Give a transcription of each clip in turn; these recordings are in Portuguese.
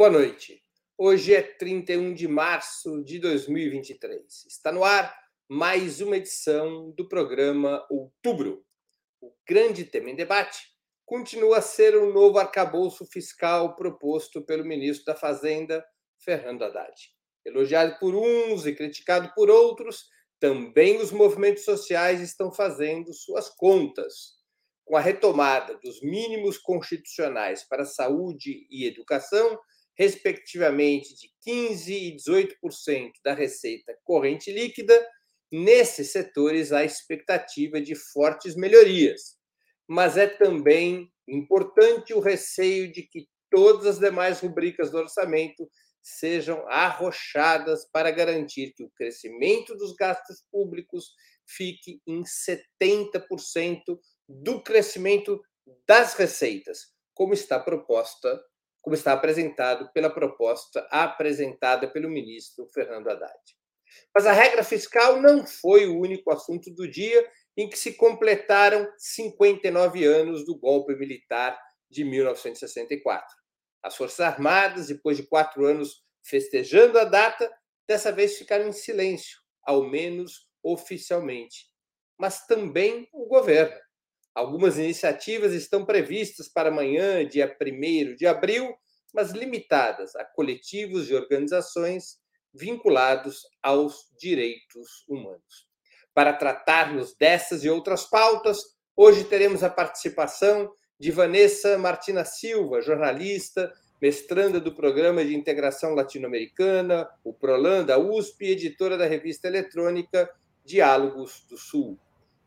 Boa noite. Hoje é 31 de março de 2023. Está no ar mais uma edição do programa Outubro. O grande tema em debate continua a ser o novo arcabouço fiscal proposto pelo ministro da Fazenda, Fernando Haddad. Elogiado por uns e criticado por outros, também os movimentos sociais estão fazendo suas contas. Com a retomada dos mínimos constitucionais para saúde e educação, respectivamente de 15% e 18% da receita corrente líquida, nesses setores há expectativa de fortes melhorias. Mas é também importante o receio de que todas as demais rubricas do orçamento sejam arrochadas para garantir que o crescimento dos gastos públicos fique em 70% do crescimento das receitas, como está proposta como está apresentado pela proposta apresentada pelo ministro Fernando Haddad. Mas a regra fiscal não foi o único assunto do dia em que se completaram 59 anos do golpe militar de 1964. As Forças Armadas, depois de quatro anos festejando a data, dessa vez ficaram em silêncio, ao menos oficialmente. Mas também o governo. Algumas iniciativas estão previstas para amanhã, dia 1 de abril, mas limitadas a coletivos e organizações vinculados aos direitos humanos. Para tratarmos dessas e outras pautas, hoje teremos a participação de Vanessa Martina Silva, jornalista, mestranda do Programa de Integração Latino-Americana, o PROLAN da USP, editora da revista eletrônica Diálogos do Sul.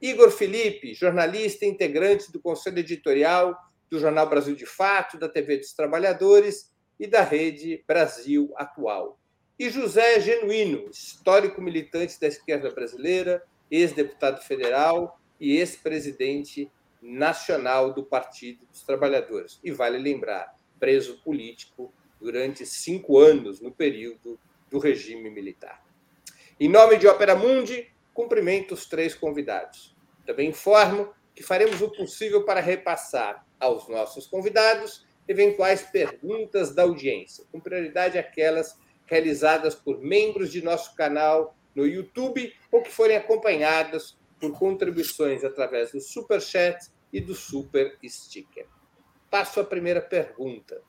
Igor Felipe, jornalista integrante do Conselho Editorial do Jornal Brasil de Fato, da TV dos Trabalhadores e da Rede Brasil Atual. E José Genuíno, histórico militante da esquerda brasileira, ex-deputado federal e ex-presidente nacional do Partido dos Trabalhadores. E vale lembrar, preso político durante cinco anos no período do regime militar. Em nome de Opera Mundi, cumprimento os três convidados. Também informo que faremos o possível para repassar aos nossos convidados eventuais perguntas da audiência, com prioridade aquelas realizadas por membros de nosso canal no YouTube ou que forem acompanhadas por contribuições através do Super Chat e do Super Sticker. Passo à primeira pergunta.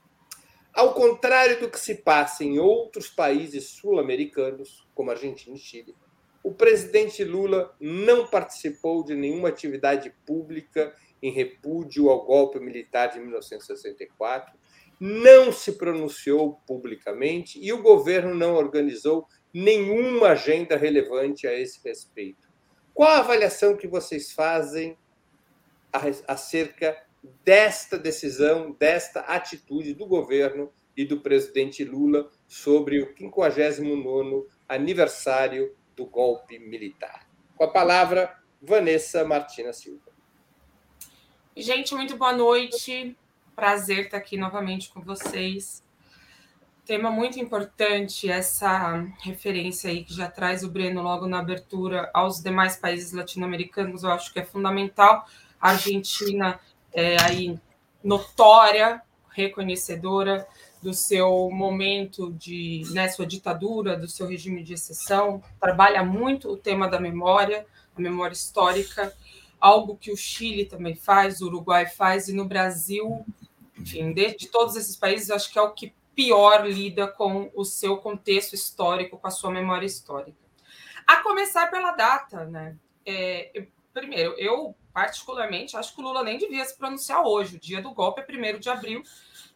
Ao contrário do que se passa em outros países sul-americanos, como Argentina e Chile, o presidente Lula não participou de nenhuma atividade pública em repúdio ao golpe militar de 1964, não se pronunciou publicamente e o governo não organizou nenhuma agenda relevante a esse respeito. Qual a avaliação que vocês fazem acerca desta decisão, desta atitude do governo e do presidente Lula sobre o 59º aniversário do golpe militar. Com a palavra, Vanessa Martina Silva. Gente, muito boa noite. Prazer estar aqui novamente com vocês. Tema muito importante, essa referência aí que já traz o Breno logo na abertura aos demais países latino-americanos, eu acho que é fundamental. A Argentina é aí notória, reconhecedora do seu momento de, né, sua ditadura, do seu regime de exceção, trabalha muito o tema da memória, a memória histórica, algo que o Chile também faz, o Uruguai faz, e no Brasil, enfim, de, de todos esses países, acho que é o que pior lida com o seu contexto histórico, com a sua memória histórica. A começar pela data, né? É, primeiro, eu particularmente acho que o Lula nem devia se pronunciar hoje. O dia do golpe é 1 de abril,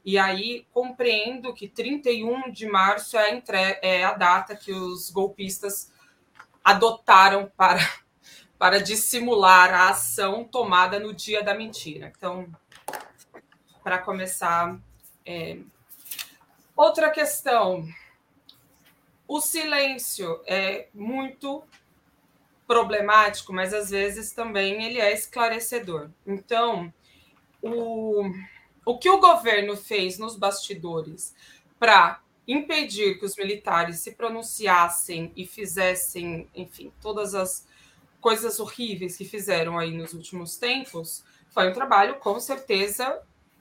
e aí compreendo que 31 de março é a, entre... é a data que os golpistas adotaram para, para dissimular a ação tomada no dia da mentira. Então, para começar, é... outra questão. O silêncio é muito problemático, mas às vezes também ele é esclarecedor. Então, o o que o governo fez nos bastidores para impedir que os militares se pronunciassem e fizessem, enfim, todas as coisas horríveis que fizeram aí nos últimos tempos, foi um trabalho com certeza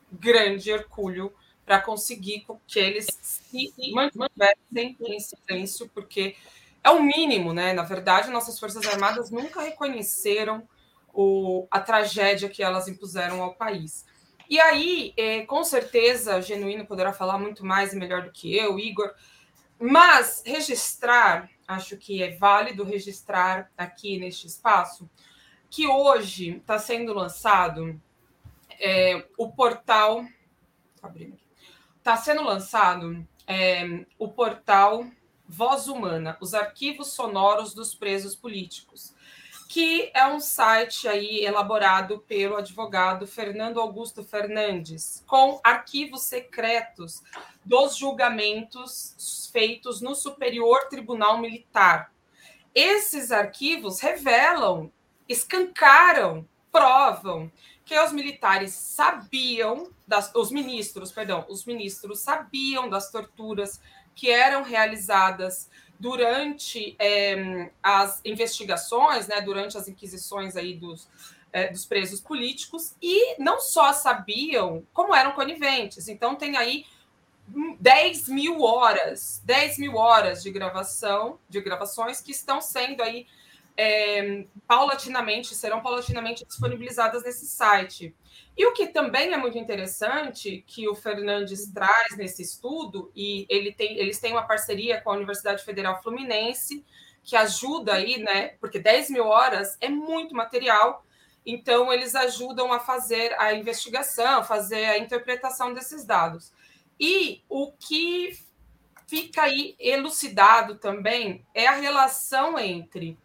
grande, hercúleo para conseguir que eles se mantivessem em silêncio, porque é o mínimo, né? Na verdade, nossas Forças Armadas nunca reconheceram o, a tragédia que elas impuseram ao país. E aí, é, com certeza, Genuíno poderá falar muito mais e melhor do que eu, Igor, mas registrar, acho que é válido registrar aqui neste espaço, que hoje está sendo lançado é, o portal. Está sendo lançado é, o portal Voz Humana, os arquivos sonoros dos presos políticos, que é um site aí elaborado pelo advogado Fernando Augusto Fernandes, com arquivos secretos dos julgamentos feitos no Superior Tribunal Militar. Esses arquivos revelam, escancaram, provam que os militares sabiam das, os ministros, perdão, os ministros sabiam das torturas que eram realizadas durante é, as investigações, né, durante as inquisições aí dos, é, dos presos políticos, e não só sabiam, como eram coniventes. Então, tem aí 10 mil horas, 10 mil horas de gravação, de gravações que estão sendo aí é, paulatinamente, serão paulatinamente disponibilizadas nesse site. E o que também é muito interessante, que o Fernandes traz nesse estudo, e ele tem, eles têm uma parceria com a Universidade Federal Fluminense, que ajuda aí, né? Porque 10 mil horas é muito material, então eles ajudam a fazer a investigação, fazer a interpretação desses dados. E o que fica aí elucidado também é a relação entre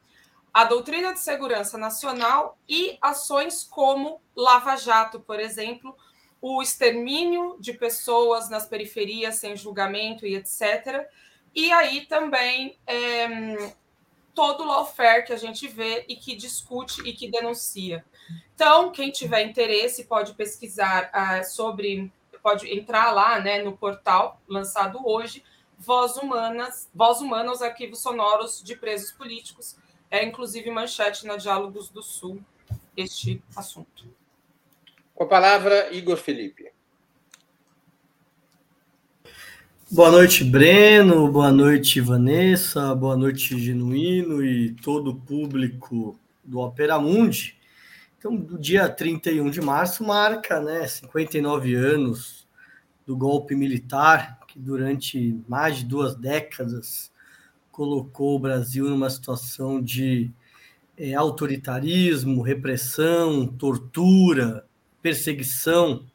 a doutrina de segurança nacional e ações como Lava Jato, por exemplo, o extermínio de pessoas nas periferias sem julgamento e etc. E aí também é, todo o lawfare que a gente vê e que discute e que denuncia. Então, quem tiver interesse pode pesquisar ah, sobre, pode entrar lá né, no portal lançado hoje, Voz Humanas, Voz Humana, os arquivos sonoros de presos políticos, é inclusive manchete na Diálogos do Sul este assunto. Com a palavra, Igor Felipe. Boa noite, Breno. Boa noite, Vanessa. Boa noite, Genuíno e todo o público do Opera Mundi. Então, do dia 31 de março marca né, 59 anos do golpe militar, que durante mais de duas décadas colocou o Brasil numa situação de é, autoritarismo, repressão, tortura, perseguição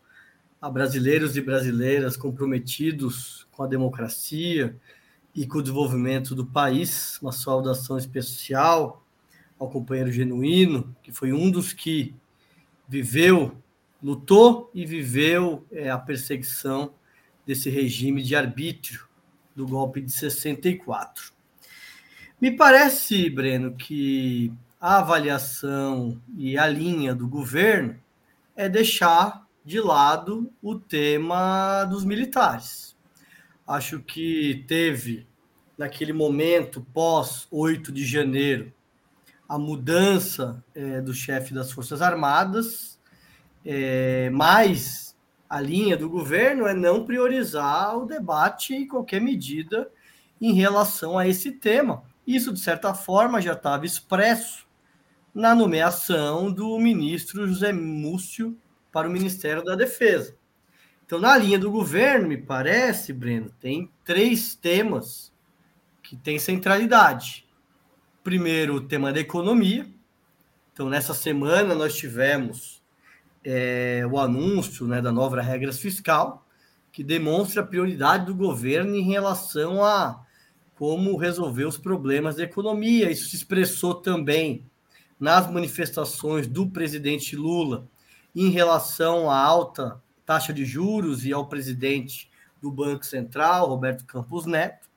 a brasileiros e brasileiras comprometidos com a democracia e com o desenvolvimento do país. Uma saudação especial ao companheiro genuíno, que foi um dos que viveu, lutou e viveu é, a perseguição desse regime de arbítrio do golpe de 64. Me parece, Breno, que a avaliação e a linha do governo é deixar de lado o tema dos militares. Acho que teve, naquele momento, pós 8 de janeiro, a mudança é, do chefe das Forças Armadas, é, mas a linha do governo é não priorizar o debate e qualquer medida em relação a esse tema isso, de certa forma, já estava expresso na nomeação do ministro José Múcio para o Ministério da Defesa. Então, na linha do governo, me parece, Breno, tem três temas que têm centralidade. Primeiro, o tema da economia. Então, nessa semana, nós tivemos é, o anúncio né, da nova regras fiscal, que demonstra a prioridade do governo em relação a como resolver os problemas da economia. Isso se expressou também nas manifestações do presidente Lula em relação à alta taxa de juros e ao presidente do Banco Central, Roberto Campos Neto.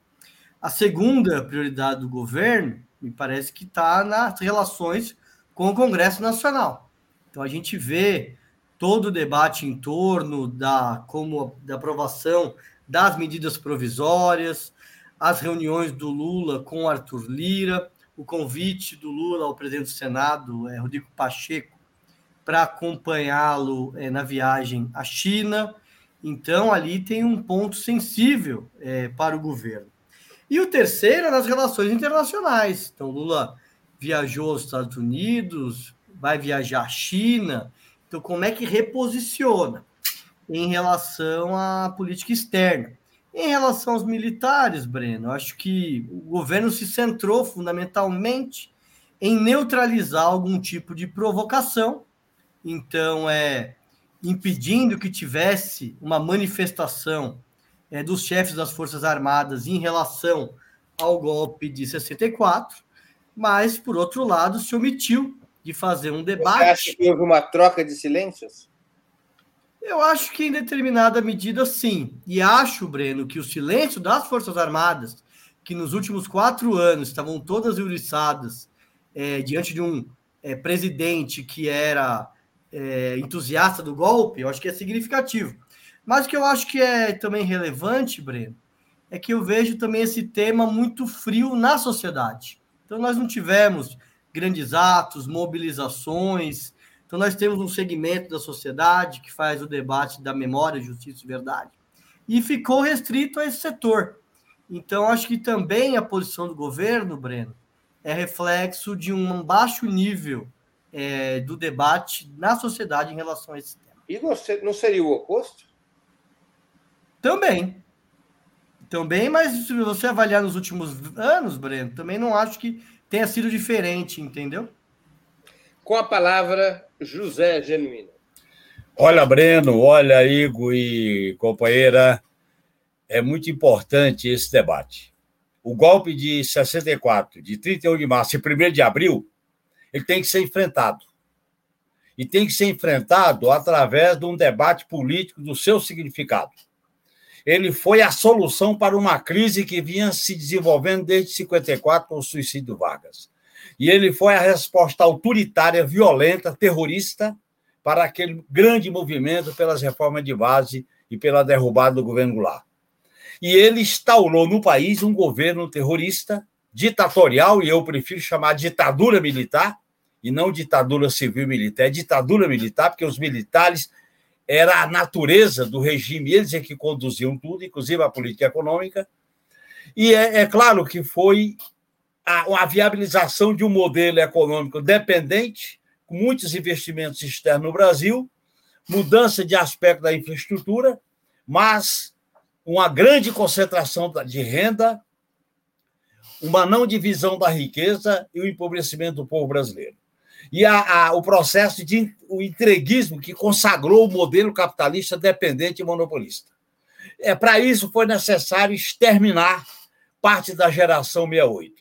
A segunda prioridade do governo, me parece que está nas relações com o Congresso Nacional. Então a gente vê todo o debate em torno da como da aprovação das medidas provisórias, as reuniões do Lula com Arthur Lira, o convite do Lula ao presidente do Senado, é, Rodrigo Pacheco, para acompanhá-lo é, na viagem à China Então, ali tem um ponto sensível é, para o governo. E o terceiro é nas relações internacionais. Então, Lula viajou aos Estados Unidos, vai viajar à China. Então, como é que reposiciona em relação à política externa? Em relação aos militares, Breno, acho que o governo se centrou fundamentalmente em neutralizar algum tipo de provocação. Então, é impedindo que tivesse uma manifestação é, dos chefes das Forças Armadas em relação ao golpe de 64, mas, por outro lado, se omitiu de fazer um debate. Você acha que houve uma troca de silêncios? Eu acho que em determinada medida, sim. E acho, Breno, que o silêncio das Forças Armadas, que nos últimos quatro anos estavam todas uriçadas é, diante de um é, presidente que era é, entusiasta do golpe, eu acho que é significativo. Mas o que eu acho que é também relevante, Breno, é que eu vejo também esse tema muito frio na sociedade. Então, nós não tivemos grandes atos, mobilizações. Então, nós temos um segmento da sociedade que faz o debate da memória, justiça e verdade. E ficou restrito a esse setor. Então, acho que também a posição do governo, Breno, é reflexo de um baixo nível é, do debate na sociedade em relação a esse tema. E não seria o oposto? Também. Também, mas se você avaliar nos últimos anos, Breno, também não acho que tenha sido diferente, entendeu? Com a palavra, José Genuíno. Olha, Breno, olha, Igor e companheira, é muito importante esse debate. O golpe de 64, de 31 de março e 1 de abril, ele tem que ser enfrentado. E tem que ser enfrentado através de um debate político do seu significado. Ele foi a solução para uma crise que vinha se desenvolvendo desde 54 com o suicídio Vargas. E ele foi a resposta autoritária, violenta, terrorista para aquele grande movimento pelas reformas de base e pela derrubada do governo Goulart. E ele instaurou no país um governo terrorista ditatorial, e eu prefiro chamar ditadura militar, e não ditadura civil militar, é ditadura militar, porque os militares era a natureza do regime, eles é que conduziam tudo, inclusive a política econômica. E é, é claro que foi a, a, viabilização de um modelo econômico dependente, com muitos investimentos externos no Brasil, mudança de aspecto da infraestrutura, mas uma grande concentração de renda uma não divisão da riqueza e o empobrecimento do povo brasileiro. E a, a, o processo de o entreguismo que consagrou o modelo capitalista dependente e monopolista. É Para isso foi necessário exterminar parte da geração 68,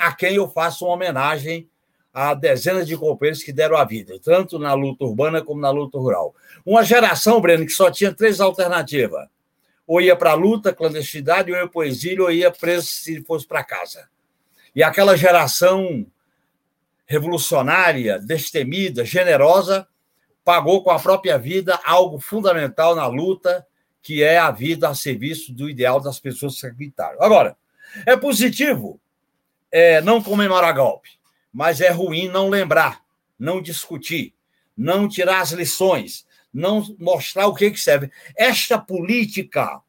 a quem eu faço uma homenagem a dezenas de companheiros que deram a vida, tanto na luta urbana como na luta rural. Uma geração, Breno, que só tinha três alternativas ou ia para a luta, clandestinidade, ou ia para o exílio, ou ia preso se fosse para casa. E aquela geração revolucionária, destemida, generosa, pagou com a própria vida algo fundamental na luta, que é a vida a serviço do ideal das pessoas que acreditaram. Agora, é positivo é, não comemorar golpe, mas é ruim não lembrar, não discutir, não tirar as lições, não mostrar o que, que serve. Esta política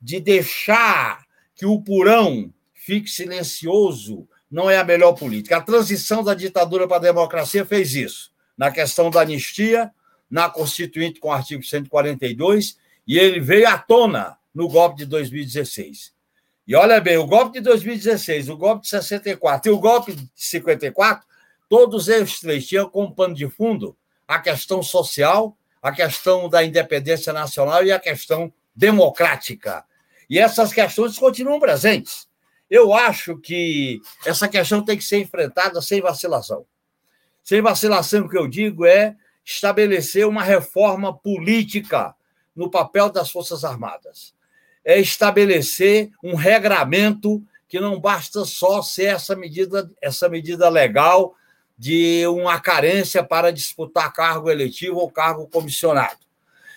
de deixar que o purão fique silencioso não é a melhor política. A transição da ditadura para a democracia fez isso, na questão da anistia, na Constituinte com o artigo 142, e ele veio à tona no golpe de 2016. E olha bem, o golpe de 2016, o golpe de 64 e o golpe de 54, todos eles três tinham como pano de fundo a questão social, a questão da independência nacional e a questão democrática. E essas questões continuam presentes. Eu acho que essa questão tem que ser enfrentada sem vacilação. Sem vacilação, o que eu digo é estabelecer uma reforma política no papel das Forças Armadas. É estabelecer um regramento que não basta só ser essa medida, essa medida legal de uma carência para disputar cargo eletivo ou cargo comissionado.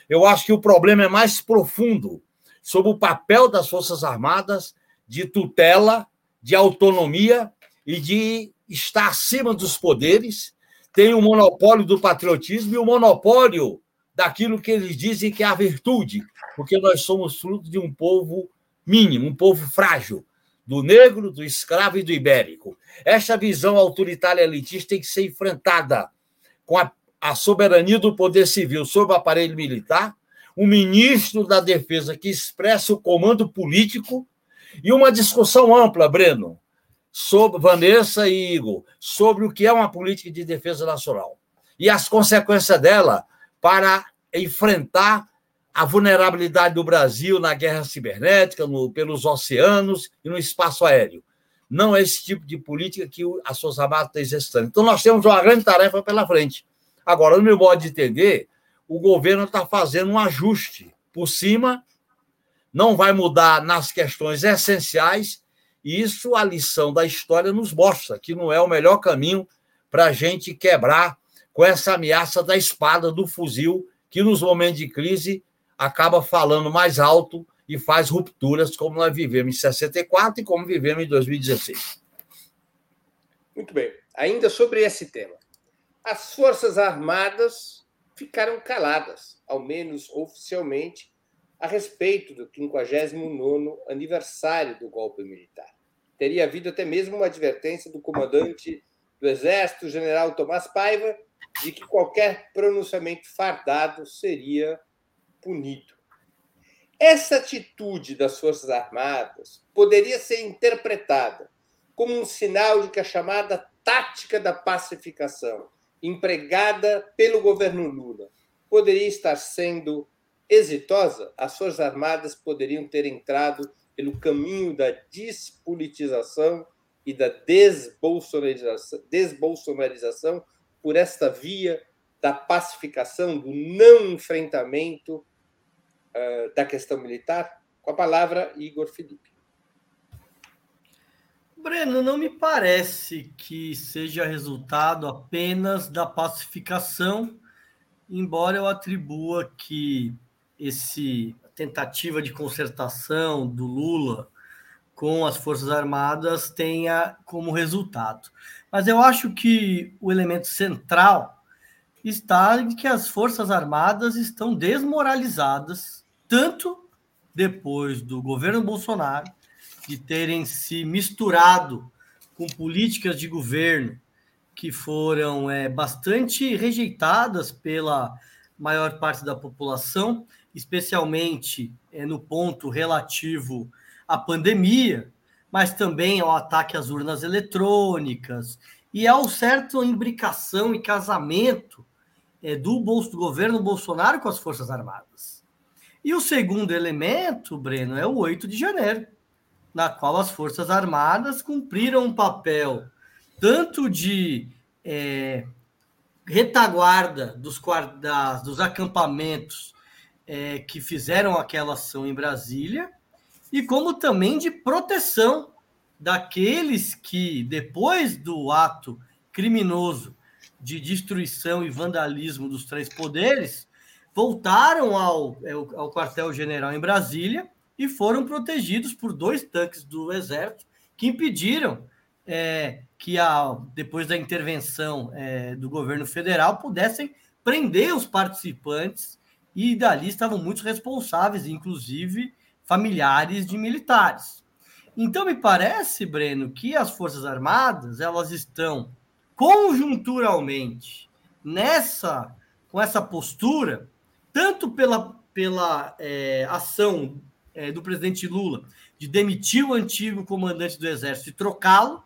Eu acho que o problema é mais profundo sobre o papel das Forças Armadas de tutela, de autonomia e de estar acima dos poderes. Tem o monopólio do patriotismo e o monopólio daquilo que eles dizem que é a virtude, porque nós somos fruto de um povo mínimo, um povo frágil, do negro, do escravo e do ibérico. Esta visão autoritária elitista tem que ser enfrentada com a, a soberania do poder civil sobre o aparelho militar, um ministro da Defesa que expressa o comando político e uma discussão ampla, Breno, sobre Vanessa e Igor, sobre o que é uma política de defesa nacional e as consequências dela para enfrentar a vulnerabilidade do Brasil na guerra cibernética, no, pelos oceanos e no espaço aéreo. Não é esse tipo de política que as Forças Armadas estão exercendo. Então, nós temos uma grande tarefa pela frente. Agora, no meu modo de entender, o governo está fazendo um ajuste por cima, não vai mudar nas questões essenciais, e isso a lição da história nos mostra que não é o melhor caminho para a gente quebrar com essa ameaça da espada, do fuzil, que nos momentos de crise acaba falando mais alto e faz rupturas, como nós vivemos em 64 e como vivemos em 2016. Muito bem. Ainda sobre esse tema. As Forças Armadas ficaram caladas, ao menos oficialmente, a respeito do 59º aniversário do golpe militar. Teria havido até mesmo uma advertência do comandante do Exército, general Tomás Paiva, de que qualquer pronunciamento fardado seria punido. Essa atitude das Forças Armadas poderia ser interpretada como um sinal de que a chamada tática da pacificação, empregada pelo governo Lula, poderia estar sendo exitosa? As Forças Armadas poderiam ter entrado pelo caminho da despolitização e da desbolsonarização, desbolsonarização por esta via da pacificação, do não enfrentamento uh, da questão militar? Com a palavra, Igor Felipe. Breno, não me parece que seja resultado apenas da pacificação, embora eu atribua que esse tentativa de concertação do Lula com as Forças Armadas tenha como resultado. Mas eu acho que o elemento central está em que as Forças Armadas estão desmoralizadas, tanto depois do governo Bolsonaro, de terem se misturado com políticas de governo que foram é, bastante rejeitadas pela maior parte da população, especialmente é, no ponto relativo à pandemia, mas também ao ataque às urnas eletrônicas e ao certo imbricação e casamento é, do, bolso, do governo Bolsonaro com as Forças Armadas. E o segundo elemento, Breno, é o 8 de janeiro, na qual as Forças Armadas cumpriram um papel tanto de é, retaguarda dos, das, dos acampamentos é, que fizeram aquela ação em Brasília, e como também de proteção daqueles que, depois do ato criminoso de destruição e vandalismo dos três poderes, voltaram ao, ao quartel-general em Brasília e foram protegidos por dois tanques do Exército que impediram é, que, a, depois da intervenção é, do governo federal, pudessem prender os participantes e dali estavam muitos responsáveis, inclusive familiares de militares. Então me parece, Breno, que as Forças Armadas elas estão conjunturalmente nessa com essa postura, tanto pela, pela é, ação é, do presidente Lula de demitir o antigo comandante do Exército e trocá-lo,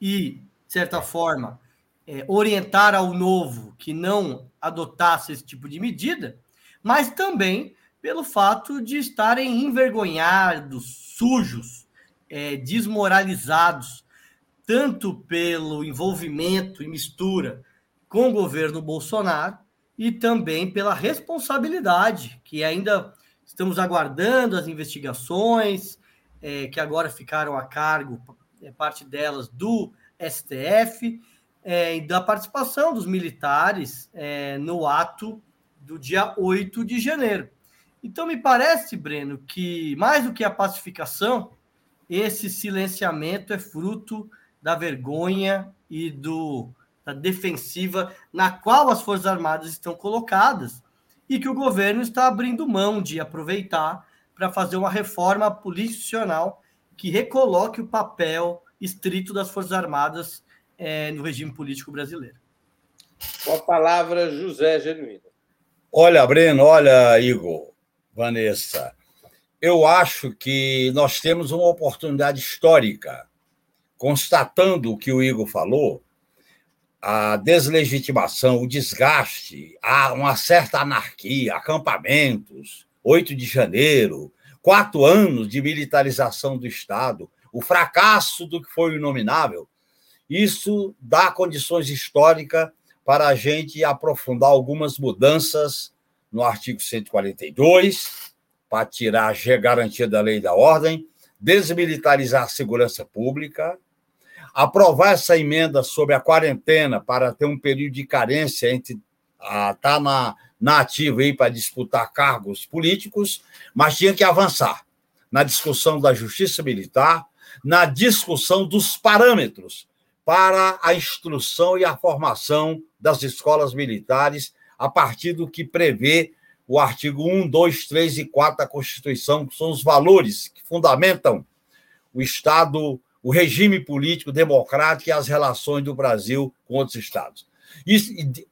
e, de certa forma, é, orientar ao novo que não adotasse esse tipo de medida, mas também pelo fato de estarem envergonhados, sujos, é, desmoralizados, tanto pelo envolvimento e mistura com o governo Bolsonaro e também pela responsabilidade que ainda estamos aguardando as investigações é, que agora ficaram a cargo, é, parte delas do STF, é, e da participação dos militares é, no ato do dia 8 de janeiro. Então, me parece, Breno, que mais do que a pacificação, esse silenciamento é fruto da vergonha e do, da defensiva na qual as Forças Armadas estão colocadas e que o governo está abrindo mão de aproveitar para fazer uma reforma policial que recoloque o papel estrito das Forças Armadas é, no regime político brasileiro. Com a palavra, José Genuíno. Olha, Breno, olha, Igor, Vanessa, eu acho que nós temos uma oportunidade histórica, constatando o que o Igor falou, a deslegitimação, o desgaste, uma certa anarquia, acampamentos, 8 de janeiro, quatro anos de militarização do Estado, o fracasso do que foi o inominável, isso dá condições históricas para a gente aprofundar algumas mudanças no artigo 142, para tirar a garantia da lei e da ordem, desmilitarizar a segurança pública, aprovar essa emenda sobre a quarentena para ter um período de carência entre estar tá na, na ativa aí para disputar cargos políticos, mas tinha que avançar na discussão da justiça militar, na discussão dos parâmetros para a instrução e a formação das escolas militares a partir do que prevê o artigo 1, 2, 3 e 4 da Constituição, que são os valores que fundamentam o Estado o regime político democrático e as relações do Brasil com outros estados. E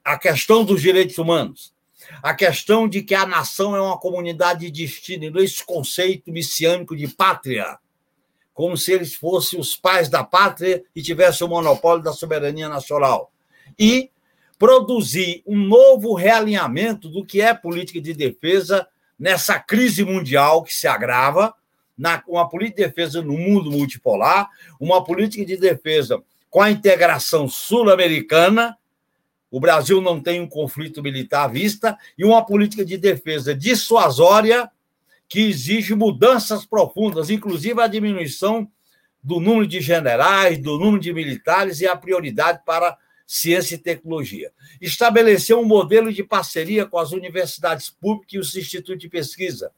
a questão dos direitos humanos, a questão de que a nação é uma comunidade de destino, e esse conceito messiânico de pátria, como se eles fossem os pais da pátria e tivessem o monopólio da soberania nacional. E produzir um novo realinhamento do que é política de defesa nessa crise mundial que se agrava, na, uma política de defesa no mundo multipolar, uma política de defesa com a integração sul-americana. O Brasil não tem um conflito militar à vista, e uma política de defesa dissuasória que exige mudanças profundas, inclusive a diminuição do número de generais, do número de militares e a prioridade para ciência e tecnologia. Estabeleceu um modelo de parceria com as universidades públicas e os institutos de pesquisa,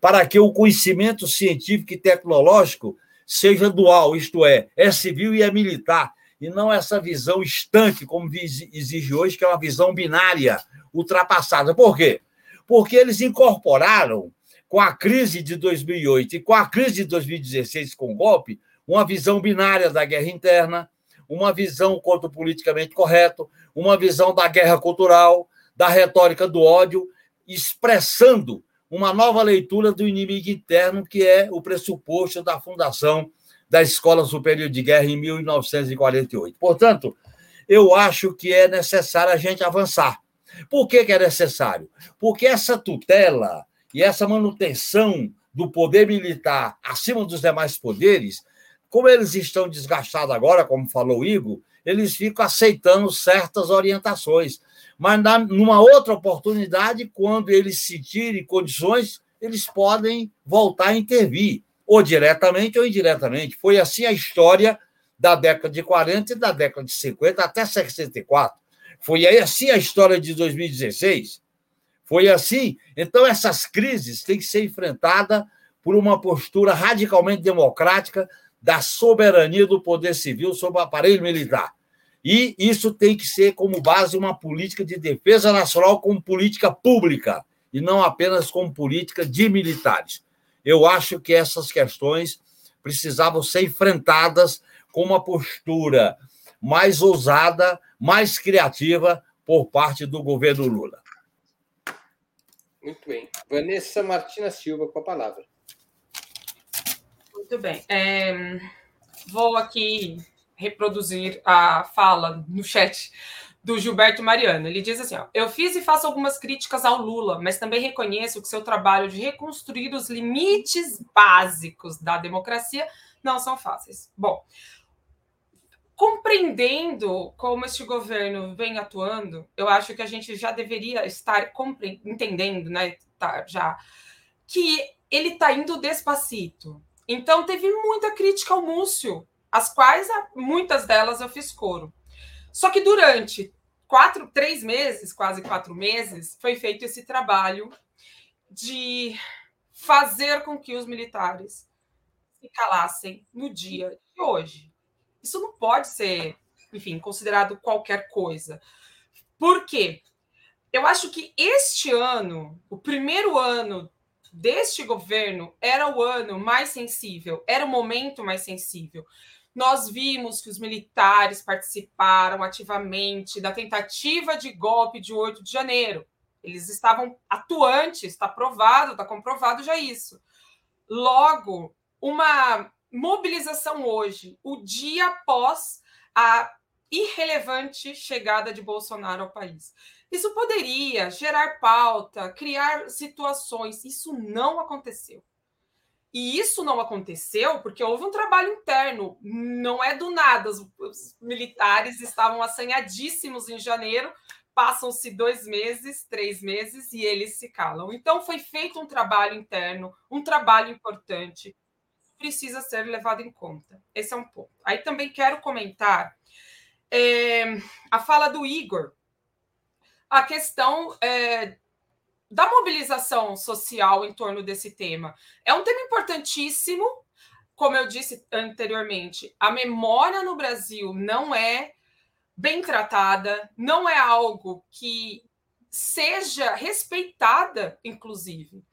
para que o conhecimento científico e tecnológico seja dual, isto é, é civil e é militar, e não essa visão estanque, como exige hoje, que é uma visão binária, ultrapassada. Por quê? Porque eles incorporaram, com a crise de 2008 e com a crise de 2016, com o golpe, uma visão binária da guerra interna, uma visão contra o politicamente correto, uma visão da guerra cultural, da retórica do ódio, expressando uma nova leitura do inimigo interno, que é o pressuposto da fundação da Escola Superior de Guerra em 1948. Portanto, eu acho que é necessário a gente avançar. Por que, que é necessário? Porque essa tutela e essa manutenção do poder militar acima dos demais poderes, como eles estão desgastados agora, como falou o Igor, eles ficam aceitando certas orientações mas na, numa outra oportunidade, quando eles sentirem condições, eles podem voltar a intervir, ou diretamente ou indiretamente. Foi assim a história da década de 40 e da década de 50 até 64. Foi assim a história de 2016. Foi assim. Então, essas crises têm que ser enfrentadas por uma postura radicalmente democrática da soberania do poder civil sobre o aparelho militar. E isso tem que ser como base uma política de defesa nacional como política pública, e não apenas como política de militares. Eu acho que essas questões precisavam ser enfrentadas com uma postura mais ousada, mais criativa por parte do governo Lula. Muito bem. Vanessa Martina Silva com a palavra. Muito bem. É, vou aqui reproduzir a fala no chat do Gilberto Mariano. Ele diz assim: ó, Eu fiz e faço algumas críticas ao Lula, mas também reconheço que seu trabalho de reconstruir os limites básicos da democracia não são fáceis. Bom, compreendendo como este governo vem atuando, eu acho que a gente já deveria estar entendendo, né, tá, já que ele está indo despacito. Então teve muita crítica ao Múcio as quais muitas delas eu fiz coro. Só que durante quatro, três meses, quase quatro meses, foi feito esse trabalho de fazer com que os militares se calassem no dia de hoje. Isso não pode ser, enfim, considerado qualquer coisa. Por quê? eu acho que este ano, o primeiro ano deste governo, era o ano mais sensível, era o momento mais sensível. Nós vimos que os militares participaram ativamente da tentativa de golpe de 8 de janeiro. Eles estavam atuantes, está provado, está comprovado já isso. Logo, uma mobilização hoje, o dia após a irrelevante chegada de Bolsonaro ao país. Isso poderia gerar pauta, criar situações. Isso não aconteceu. E isso não aconteceu porque houve um trabalho interno. Não é do nada. Os, militares estavam assanhadíssimos em janeiro. Passam-se dois meses, três meses e eles se calam. Então, foi feito um trabalho interno, um trabalho importante. Precisa ser levado em conta. Esse é um ponto. Aí também quero comentar é, a fala do Igor, a questão é, da mobilização social em torno desse tema. É um tema importantíssimo, como eu disse anteriormente, a memória no Brasil não é bem tratada, não é algo que seja respeitada, inclusive.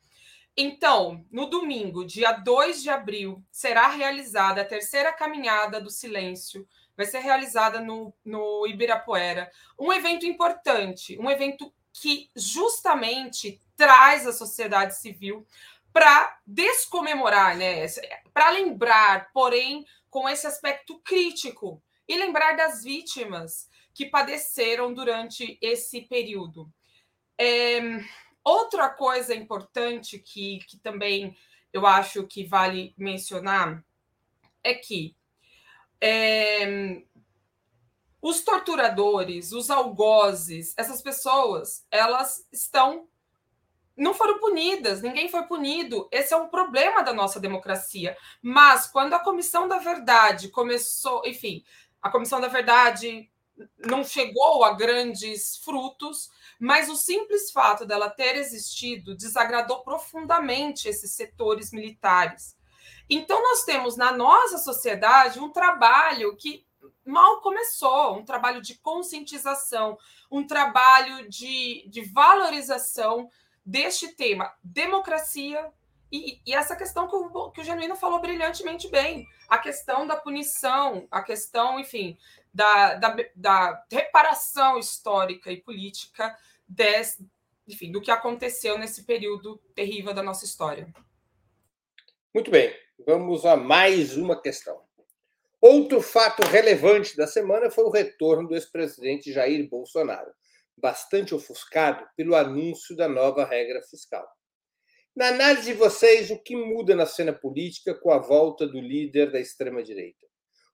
Então, no domingo, dia 2 de abril, será realizada a terceira caminhada do silêncio vai ser realizada no, no Ibirapuera. Um evento importante, um evento que justamente traz a sociedade civil para descomemorar, né? para lembrar, porém, com esse aspecto crítico, e lembrar das vítimas que padeceram durante esse período. É, outra coisa importante que, que também eu acho que vale mencionar é que é, os torturadores, os algozes, essas pessoas, elas estão não foram punidas, ninguém foi punido. Esse é um problema da nossa democracia. Mas quando a Comissão da Verdade começou, enfim, a Comissão da Verdade não chegou a grandes frutos, mas o simples fato dela ter existido desagradou profundamente esses setores militares. Então, nós temos na nossa sociedade um trabalho que mal começou um trabalho de conscientização, um trabalho de, de valorização deste tema, democracia. E, e essa questão que o, que o Genuíno falou brilhantemente bem, a questão da punição, a questão, enfim, da, da, da reparação histórica e política des, enfim, do que aconteceu nesse período terrível da nossa história. Muito bem. Vamos a mais uma questão. Outro fato relevante da semana foi o retorno do ex-presidente Jair Bolsonaro, bastante ofuscado pelo anúncio da nova regra fiscal. Na análise de vocês, o que muda na cena política com a volta do líder da extrema-direita?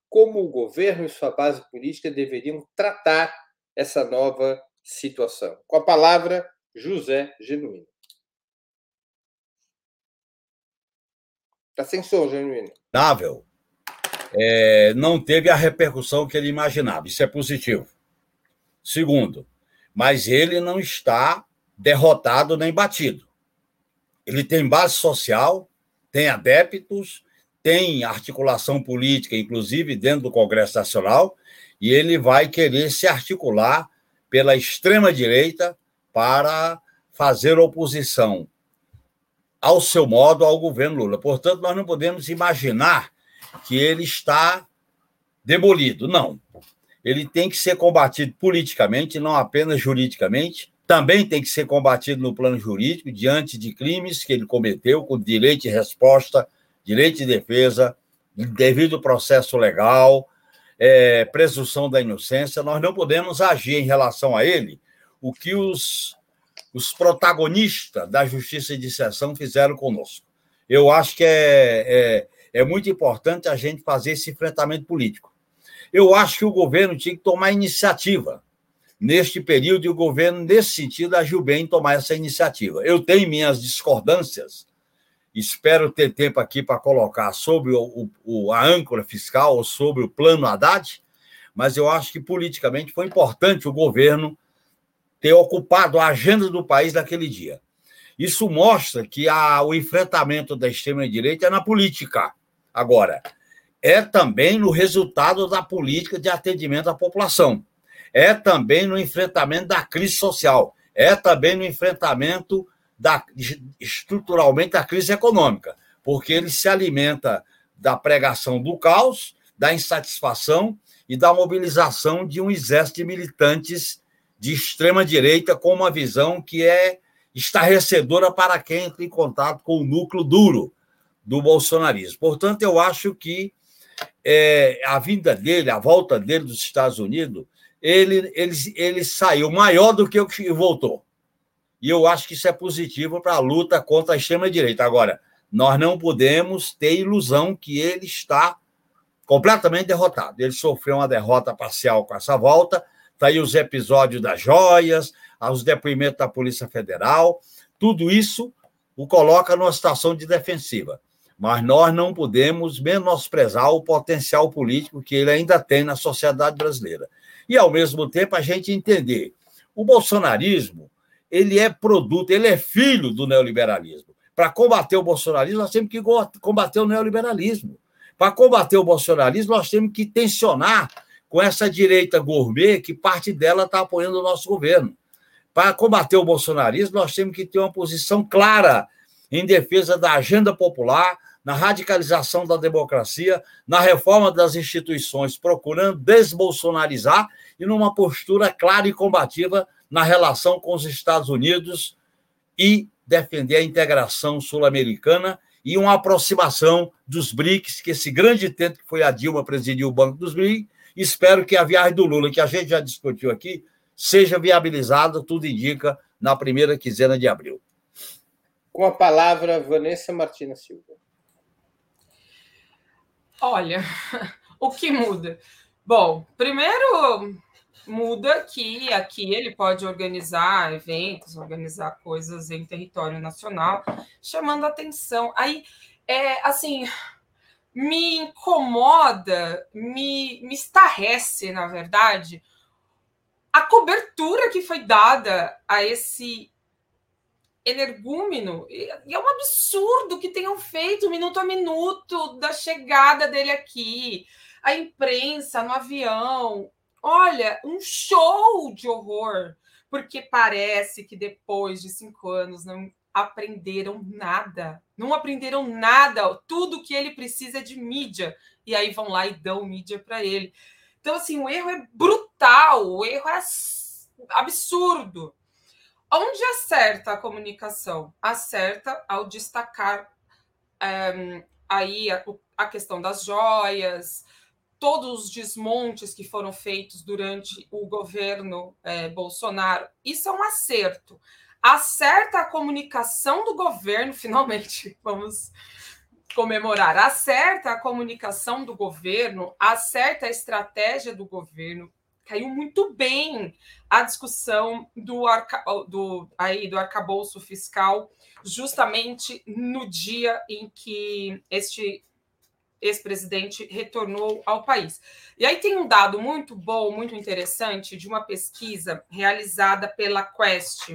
Como o governo e sua base política deveriam tratar essa nova situação? Com a palavra, José Genuíno. Está sem som, genuíno. É, não teve a repercussão que ele imaginava. Isso é positivo. Segundo, mas ele não está derrotado nem batido. Ele tem base social, tem adeptos, tem articulação política, inclusive dentro do Congresso Nacional, e ele vai querer se articular pela extrema-direita para fazer oposição ao seu modo ao governo Lula. Portanto, nós não podemos imaginar que ele está demolido. Não. Ele tem que ser combatido politicamente, não apenas juridicamente. Também tem que ser combatido no plano jurídico, diante de crimes que ele cometeu, com direito de resposta, direito de defesa, devido processo legal, é, presunção da inocência. Nós não podemos agir em relação a ele o que os os protagonistas da justiça de exceção fizeram conosco. Eu acho que é, é, é muito importante a gente fazer esse enfrentamento político. Eu acho que o governo tinha que tomar iniciativa. Neste período, e o governo, nesse sentido, agiu bem em tomar essa iniciativa. Eu tenho minhas discordâncias, espero ter tempo aqui para colocar sobre o, o, a âncora fiscal ou sobre o plano Haddad, mas eu acho que politicamente foi importante o governo ter ocupado a agenda do país naquele dia. Isso mostra que a, o enfrentamento da extrema-direita é na política. Agora, é também no resultado da política de atendimento à população. É também no enfrentamento da crise social. é também no enfrentamento da, estruturalmente da crise econômica, porque ele se alimenta da pregação do caos, da insatisfação e da mobilização de um exército de militantes de extrema direita com uma visão que é estarrecedora para quem entra em contato com o núcleo duro do bolsonarismo. Portanto, eu acho que é, a vinda dele, a volta dele dos Estados Unidos, ele, ele, ele saiu maior do que o que voltou. E eu acho que isso é positivo para a luta contra a extrema-direita. Agora, nós não podemos ter ilusão que ele está completamente derrotado. Ele sofreu uma derrota parcial com essa volta. Está aí os episódios das joias, os depoimentos da Polícia Federal. Tudo isso o coloca numa situação de defensiva. Mas nós não podemos menosprezar o potencial político que ele ainda tem na sociedade brasileira. E, ao mesmo tempo, a gente entender o bolsonarismo ele é produto, ele é filho do neoliberalismo. Para combater o bolsonarismo, nós temos que combater o neoliberalismo. Para combater o bolsonarismo, nós temos que tensionar com essa direita gourmet que parte dela está apoiando o nosso governo. Para combater o bolsonarismo, nós temos que ter uma posição clara em defesa da agenda popular, na radicalização da democracia, na reforma das instituições, procurando desbolsonarizar e numa postura clara e combativa na relação com os Estados Unidos e defender a integração sul-americana e uma aproximação dos BRICS, que esse grande tento que foi a Dilma presidir o Banco dos BRICS, espero que a viagem do Lula, que a gente já discutiu aqui, seja viabilizada, tudo indica, na primeira quinzena de abril. Com a palavra, Vanessa Martina Silva. Olha, o que muda? Bom, primeiro, muda que aqui ele pode organizar eventos, organizar coisas em território nacional, chamando atenção. Aí, é, assim, me incomoda, me, me estarrece, na verdade, a cobertura que foi dada a esse energúmeno. E é um absurdo que tenham feito minuto a minuto da chegada dele aqui. A imprensa no avião, Olha, um show de horror, porque parece que depois de cinco anos não aprenderam nada, não aprenderam nada. Tudo que ele precisa é de mídia e aí vão lá e dão mídia para ele. Então assim, o erro é brutal, o erro é absurdo. Onde acerta a comunicação? Acerta ao destacar um, eh, aí a, a questão das joias, todos os desmontes que foram feitos durante o governo é, Bolsonaro, isso é um acerto. Acerta a comunicação do governo, finalmente, vamos comemorar. Acerta a comunicação do governo, acerta a estratégia do governo. Caiu muito bem a discussão do, arca, do, aí, do arcabouço fiscal, justamente no dia em que este ex-presidente retornou ao país. E aí tem um dado muito bom, muito interessante, de uma pesquisa realizada pela Quest,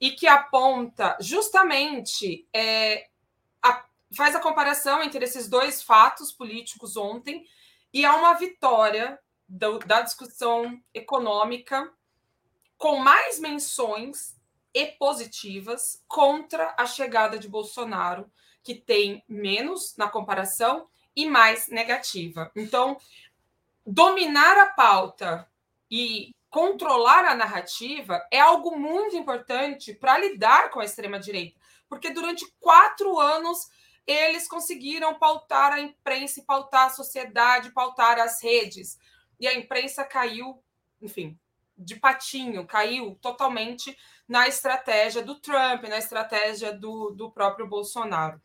e que aponta justamente, é, a, faz a comparação entre esses dois fatos políticos ontem, e há uma vitória do, da discussão econômica com mais menções e positivas contra a chegada de Bolsonaro que tem menos na comparação e mais negativa. Então, dominar a pauta e controlar a narrativa é algo muito importante para lidar com a extrema-direita, porque durante quatro anos eles conseguiram pautar a imprensa, pautar a sociedade, pautar as redes. E a imprensa caiu, enfim, de patinho, caiu totalmente na estratégia do Trump, na estratégia do, do próprio Bolsonaro.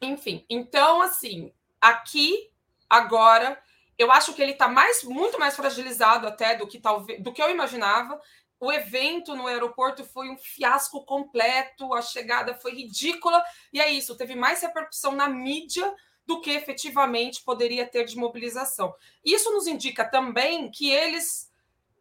Enfim, então, assim, aqui, agora, eu acho que ele está mais, muito mais fragilizado até do que talvez do que eu imaginava. O evento no aeroporto foi um fiasco completo, a chegada foi ridícula, e é isso, teve mais repercussão na mídia do que efetivamente poderia ter de mobilização. Isso nos indica também que eles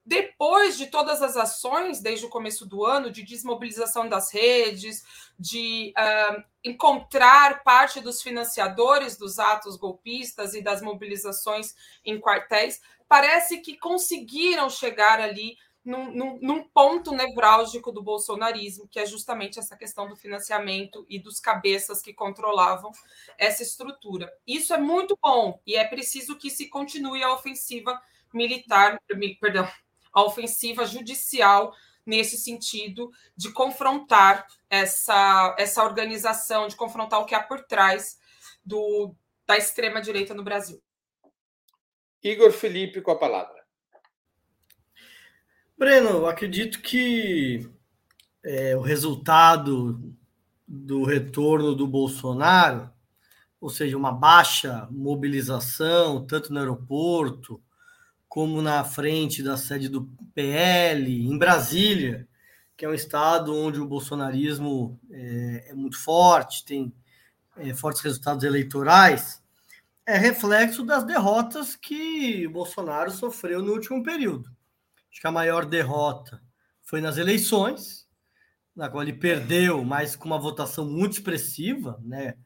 depois de todas as ações, desde o começo do ano, de desmobilização das redes, de uh, encontrar parte dos financiadores dos atos golpistas e das mobilizações em quartéis, parece que conseguiram chegar ali num, num, num, ponto nevrálgico do bolsonarismo, que é justamente essa questão do financiamento e dos cabeças que controlavam essa estrutura. Isso é muito bom e é preciso que se continue a ofensiva militar, perdão, a ofensiva judicial nesse sentido de confrontar essa, essa organização, de confrontar o que há por trás do, da extrema-direita no Brasil. Igor Felipe com a palavra. Breno, acredito que é, o resultado do retorno do Bolsonaro, ou seja, uma baixa mobilização, tanto no aeroporto como na frente da sede do PL, em Brasília, que é um estado onde o bolsonarismo é, é muito forte, tem é, fortes resultados eleitorais, é reflexo das derrotas que o Bolsonaro sofreu no último período. Acho que a maior derrota foi nas eleições, na qual ele perdeu, mas com uma votação muito expressiva, né?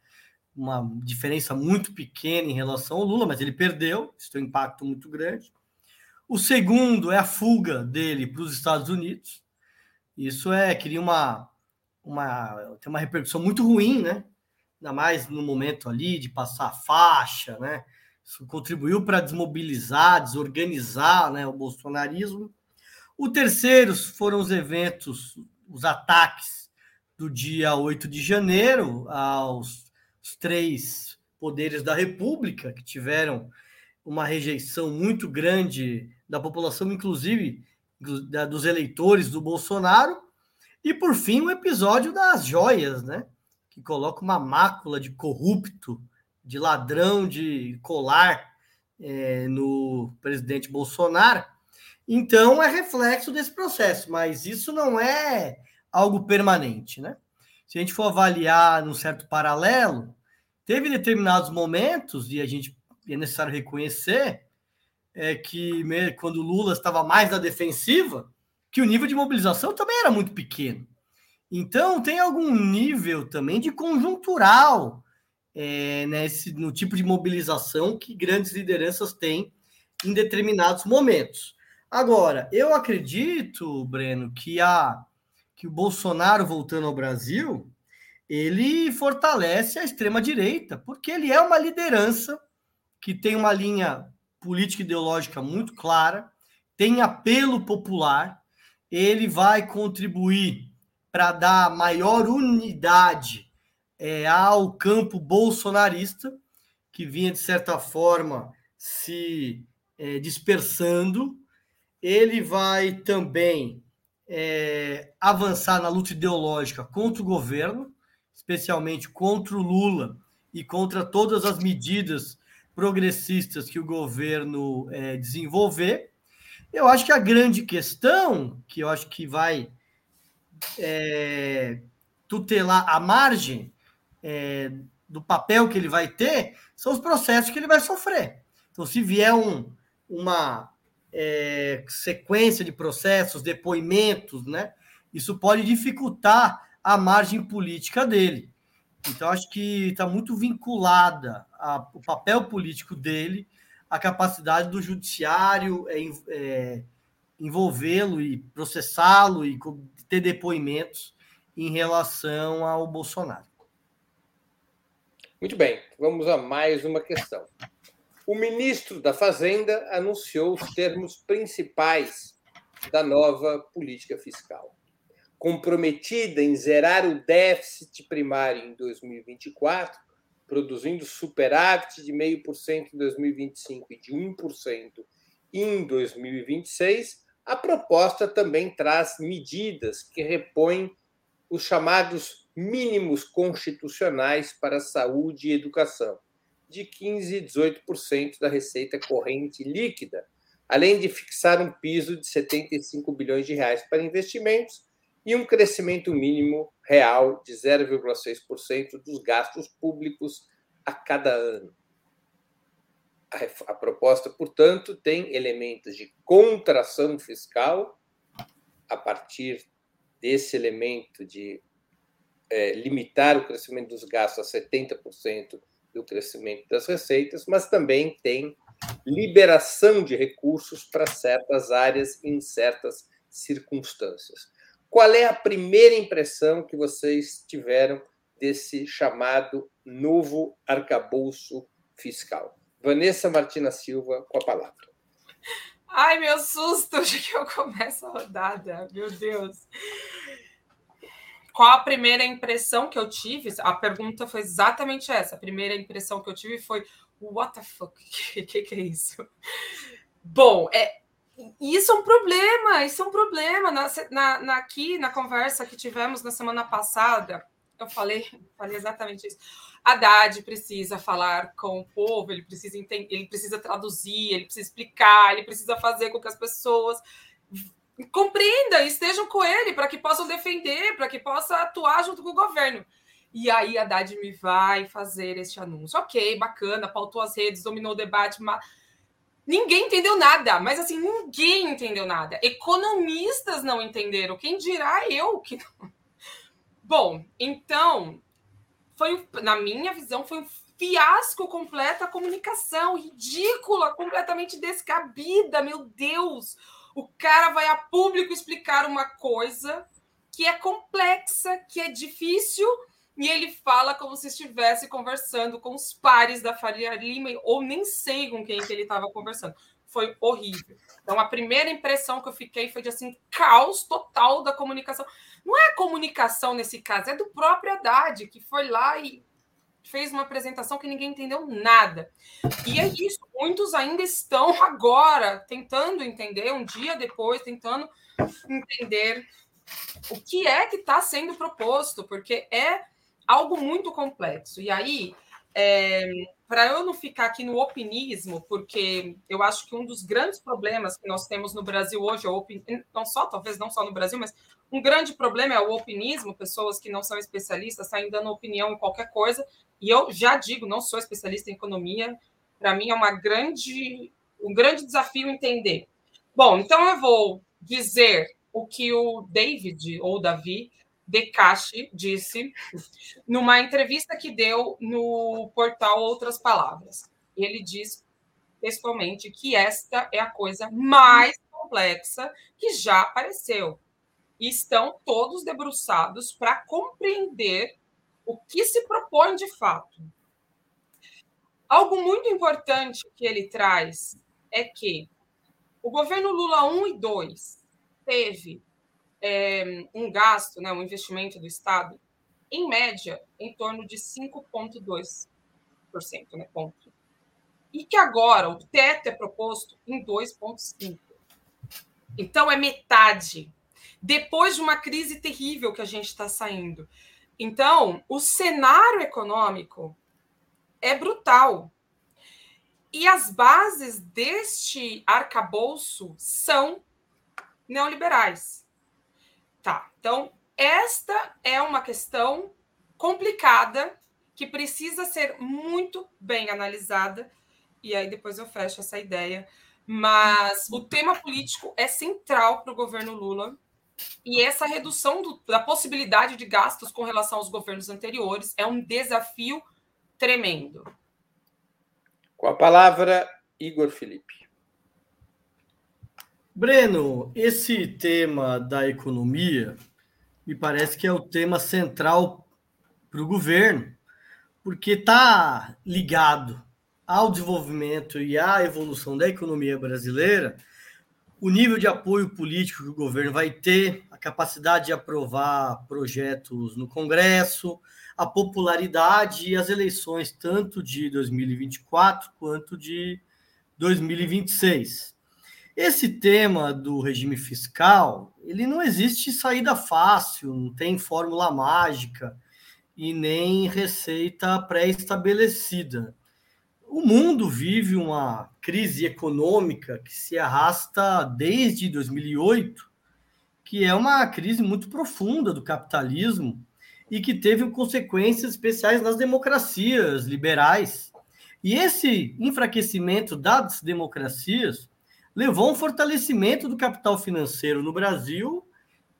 Uma diferença muito pequena em relação ao Lula, mas ele perdeu, isso tem um impacto muito grande. O segundo é a fuga dele para os Estados Unidos. Isso é cria uma uma tem uma repercussão muito ruim, né? Ainda mais no momento ali de passar faixa, né? Isso contribuiu para desmobilizar, desorganizar né, o bolsonarismo. O terceiro foram os eventos, os ataques do dia 8 de janeiro aos três poderes da República, que tiveram uma rejeição muito grande da população, inclusive dos eleitores do Bolsonaro. E, por fim, o episódio das joias, né? Que coloca uma mácula de corrupto de ladrão de colar é, no presidente Bolsonaro. Então, é reflexo desse processo, mas isso não é algo permanente, né? Se a gente for avaliar num certo paralelo, teve determinados momentos, e a gente é necessário reconhecer, é que quando Lula estava mais na defensiva, que o nível de mobilização também era muito pequeno. Então, tem algum nível também de conjuntural é, nesse, no tipo de mobilização que grandes lideranças têm em determinados momentos. Agora, eu acredito, Breno, que, a, que o Bolsonaro voltando ao Brasil, ele fortalece a extrema-direita, porque ele é uma liderança que tem uma linha política ideológica muito clara, tem apelo popular, ele vai contribuir para dar maior unidade é, ao campo bolsonarista, que vinha, de certa forma, se é, dispersando. Ele vai também é, avançar na luta ideológica contra o governo, especialmente contra o Lula e contra todas as medidas progressistas que o governo é, desenvolver. Eu acho que a grande questão, que eu acho que vai é, tutelar a margem, é, do papel que ele vai ter são os processos que ele vai sofrer. Então, se vier um, uma é, sequência de processos, depoimentos, né, isso pode dificultar a margem política dele. Então, acho que está muito vinculada a, o papel político dele à capacidade do judiciário é, é, envolvê-lo e processá-lo e ter depoimentos em relação ao Bolsonaro. Muito bem, vamos a mais uma questão. O ministro da Fazenda anunciou os termos principais da nova política fiscal. Comprometida em zerar o déficit primário em 2024, produzindo superávit de 0,5% em 2025 e de 1% em 2026, a proposta também traz medidas que repõem os chamados mínimos constitucionais para saúde e educação, de 15% e 18% da receita corrente líquida, além de fixar um piso de 75 bilhões de reais para investimentos e um crescimento mínimo real de 0,6% dos gastos públicos a cada ano. A, proposta, portanto, tem elementos de contração fiscal a partir desse elemento de é, limitar o crescimento dos gastos a 70% do crescimento das receitas, mas também tem liberação de recursos para certas áreas em certas circunstâncias. Qual é a primeira impressão que vocês tiveram desse chamado novo arcabouço fiscal? Vanessa Martina Silva, com a palavra. Ai, meu susto de que eu começo a rodada, meu Deus. Qual a primeira impressão que eu tive? A pergunta foi exatamente essa. A primeira impressão que eu tive foi: What the fuck? O que, que, é isso? Bom, é, isso é um problema, isso é um problema. Na, na, na, aqui na conversa que tivemos na semana passada, eu falei, falei exatamente isso. Haddad precisa falar com o povo, ele precisa entender, ele precisa traduzir, ele precisa explicar, ele precisa fazer com que as pessoas compreendam, estejam com ele para que possam defender, para que possa atuar junto com o governo. E aí Haddad me vai fazer este anúncio. Ok, bacana, pautou as redes, dominou o debate, mas ninguém entendeu nada. Mas assim, ninguém entendeu nada. Economistas não entenderam. Quem dirá eu que não. Bom, então foi, na minha visão, foi um fiasco completo a comunicação, ridícula, completamente descabida, meu Deus. O cara vai a público explicar uma coisa que é complexa, que é difícil, e ele fala como se estivesse conversando com os pares da Faria Lima, ou nem sei com quem que ele estava conversando. Foi horrível. Então, a primeira impressão que eu fiquei foi de assim, caos total da comunicação. Não é a comunicação nesse caso, é do próprio Haddad, que foi lá e fez uma apresentação que ninguém entendeu nada. E é isso, muitos ainda estão agora tentando entender, um dia depois, tentando entender o que é que está sendo proposto, porque é algo muito complexo. E aí, é, para eu não ficar aqui no opinismo, porque eu acho que um dos grandes problemas que nós temos no Brasil hoje, é não só, talvez não só no Brasil, mas um grande problema é o opinismo, pessoas que não são especialistas saem dando opinião em qualquer coisa, e eu já digo, não sou especialista em economia, para mim é uma grande, um grande desafio entender. Bom, então eu vou dizer o que o David ou Davi Decache disse numa entrevista que deu no portal Outras Palavras. Ele diz textualmente que esta é a coisa mais complexa que já apareceu. E estão todos debruçados para compreender o que se propõe de fato. Algo muito importante que ele traz é que o governo Lula 1 e 2 teve é, um gasto, né, um investimento do Estado, em média, em torno de 5,2%. Né, ponto. E que agora o teto é proposto em 2,5%. Então, é metade. Depois de uma crise terrível que a gente está saindo. Então, o cenário econômico é brutal. E as bases deste arcabouço são neoliberais. Tá, então esta é uma questão complicada que precisa ser muito bem analisada, e aí depois eu fecho essa ideia. Mas o tema político é central para o governo Lula, e essa redução do, da possibilidade de gastos com relação aos governos anteriores é um desafio tremendo. Com a palavra, Igor Felipe. Breno, esse tema da economia me parece que é o tema central para o governo, porque está ligado ao desenvolvimento e à evolução da economia brasileira, o nível de apoio político que o governo vai ter, a capacidade de aprovar projetos no Congresso, a popularidade e as eleições tanto de 2024 quanto de 2026. Esse tema do regime fiscal, ele não existe saída fácil, não tem fórmula mágica e nem receita pré-estabelecida. O mundo vive uma crise econômica que se arrasta desde 2008, que é uma crise muito profunda do capitalismo e que teve consequências especiais nas democracias liberais. E esse enfraquecimento das democracias levou um fortalecimento do capital financeiro no Brasil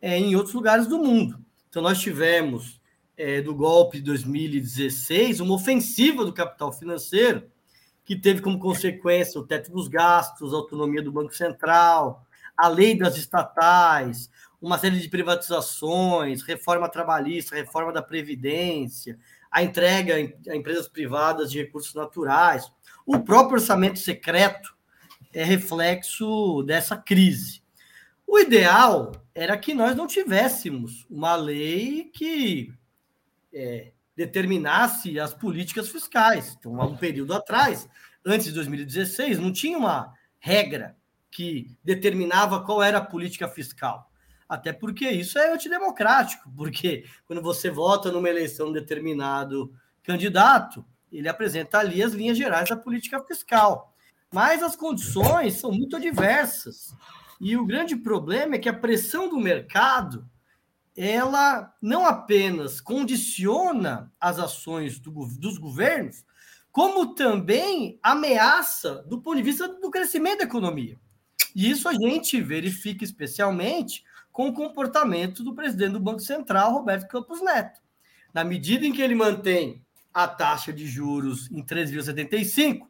é, em outros lugares do mundo. Então, nós tivemos, é, do golpe de 2016, uma ofensiva do capital financeiro, que teve como consequência o teto dos gastos, a autonomia do Banco Central, a lei das estatais, uma série de privatizações, reforma trabalhista, reforma da Previdência, a entrega a empresas privadas de recursos naturais. O próprio orçamento secreto é reflexo dessa crise. O ideal era que nós não tivéssemos uma lei que é, determinasse as políticas fiscais. Então, há um período atrás, antes de 2016, não tinha uma regra que determinava qual era a política fiscal. Até porque isso é antidemocrático, porque quando você vota numa eleição de determinado candidato, ele apresenta ali as linhas gerais da política fiscal. Mas as condições são muito diversas. E o grande problema é que a pressão do mercado ela não apenas condiciona as ações do, dos governos, como também ameaça do ponto de vista do crescimento da economia. E isso a gente verifica especialmente com o comportamento do presidente do Banco Central, Roberto Campos Neto. Na medida em que ele mantém a taxa de juros em 3,75,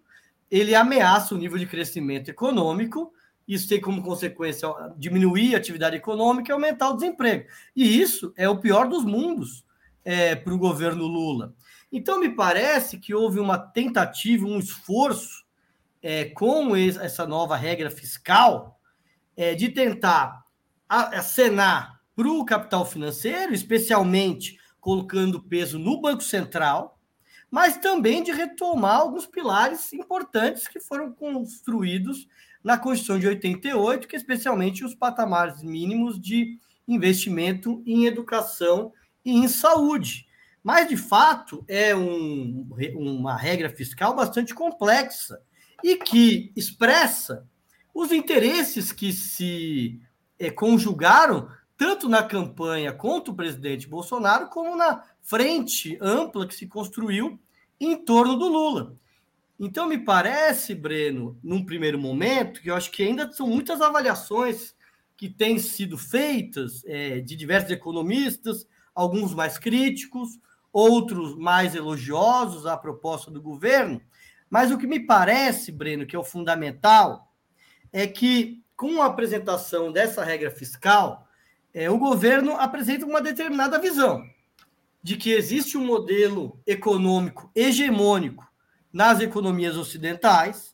ele ameaça o nível de crescimento econômico. Isso tem como consequência diminuir a atividade econômica e aumentar o desemprego. E isso é o pior dos mundos é, para o governo Lula. Então, me parece que houve uma tentativa, um esforço é, com essa nova regra fiscal é, de tentar acenar para o capital financeiro, especialmente colocando peso no Banco Central, mas também de retomar alguns pilares importantes que foram construídos na Constituição de 88, que é especialmente os patamares mínimos de investimento em educação e em saúde. Mas, de fato, é um, uma regra fiscal bastante complexa e que expressa os interesses que se é, conjugaram tanto na campanha contra o presidente Bolsonaro, como na frente ampla que se construiu em torno do Lula. Então, me parece, Breno, num primeiro momento, que eu acho que ainda são muitas avaliações que têm sido feitas é, de diversos economistas, alguns mais críticos, outros mais elogiosos à proposta do governo. Mas o que me parece, Breno, que é o fundamental, é que com a apresentação dessa regra fiscal, é, o governo apresenta uma determinada visão de que existe um modelo econômico hegemônico nas economias ocidentais,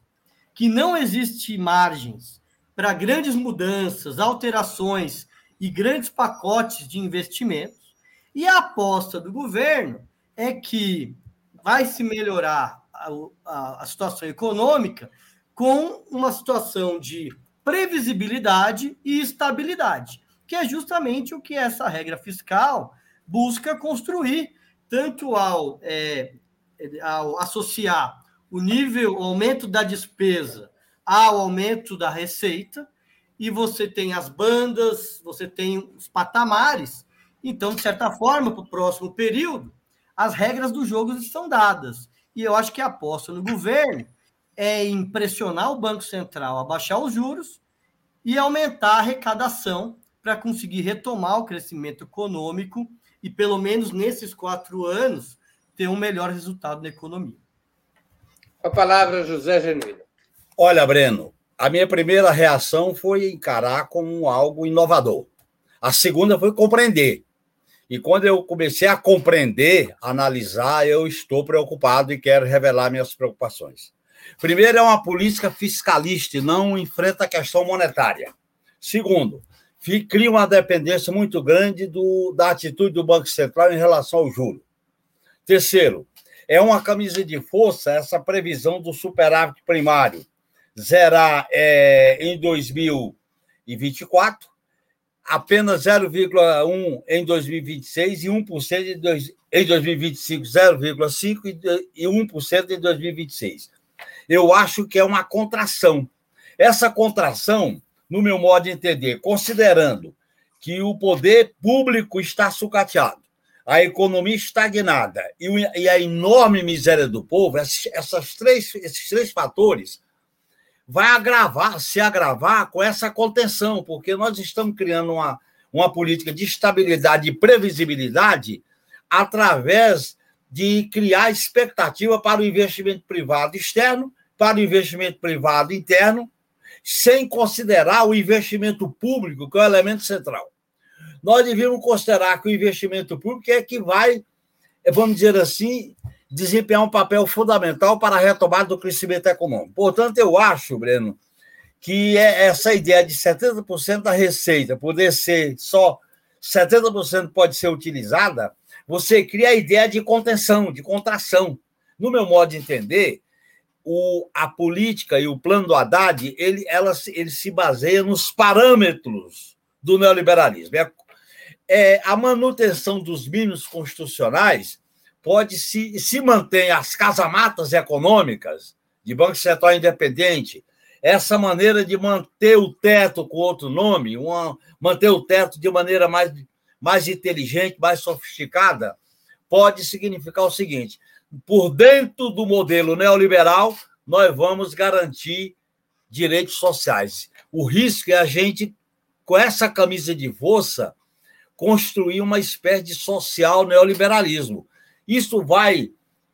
que não existe margens para grandes mudanças, alterações e grandes pacotes de investimentos, e a aposta do governo é que vai se melhorar a, a, a situação econômica com uma situação de previsibilidade e estabilidade, que é justamente o que essa regra fiscal busca construir, tanto ao, é, ao associar o nível, o aumento da despesa ao aumento da receita, e você tem as bandas, você tem os patamares. Então, de certa forma, para o próximo período, as regras do jogo estão dadas. E eu acho que a aposta no governo é impressionar o Banco Central a baixar os juros e aumentar a arrecadação para conseguir retomar o crescimento econômico e, pelo menos nesses quatro anos, ter um melhor resultado na economia. A palavra, José Genuíno. Olha, Breno, a minha primeira reação foi encarar como algo inovador. A segunda foi compreender. E quando eu comecei a compreender, analisar, eu estou preocupado e quero revelar minhas preocupações. Primeiro, é uma política fiscalista e não enfrenta a questão monetária. Segundo, cria uma dependência muito grande do, da atitude do Banco Central em relação ao juro. Terceiro, é uma camisa de força essa previsão do superávit primário zerar é, em 2024, apenas 0,1% em 2026 e 1% em, dois, em 2025, 0,5% e 1% em 2026 eu acho que é uma contração. Essa contração, no meu modo de entender, considerando que o poder público está sucateado, a economia estagnada e a enorme miséria do povo, essas três, esses três fatores vai agravar, se agravar com essa contenção, porque nós estamos criando uma, uma política de estabilidade e previsibilidade através de criar expectativa para o investimento privado externo para o investimento privado interno sem considerar o investimento público, que é o elemento central. Nós devíamos considerar que o investimento público é que vai, vamos dizer assim, desempenhar um papel fundamental para a retomada do crescimento econômico. Portanto, eu acho, Breno, que é essa ideia de 70% da receita poder ser só 70% pode ser utilizada, você cria a ideia de contenção, de contração. No meu modo de entender, o, a política e o plano do Haddad, ele, ela, ele se baseia nos parâmetros do neoliberalismo. É, é, a manutenção dos mínimos constitucionais pode se, se manter as casamatas econômicas de Banco Central Independente, essa maneira de manter o teto com outro nome, uma, manter o teto de maneira mais, mais inteligente, mais sofisticada, pode significar o seguinte: por dentro do modelo neoliberal, nós vamos garantir direitos sociais. O risco é a gente, com essa camisa de força, construir uma espécie de social neoliberalismo. Isso vai.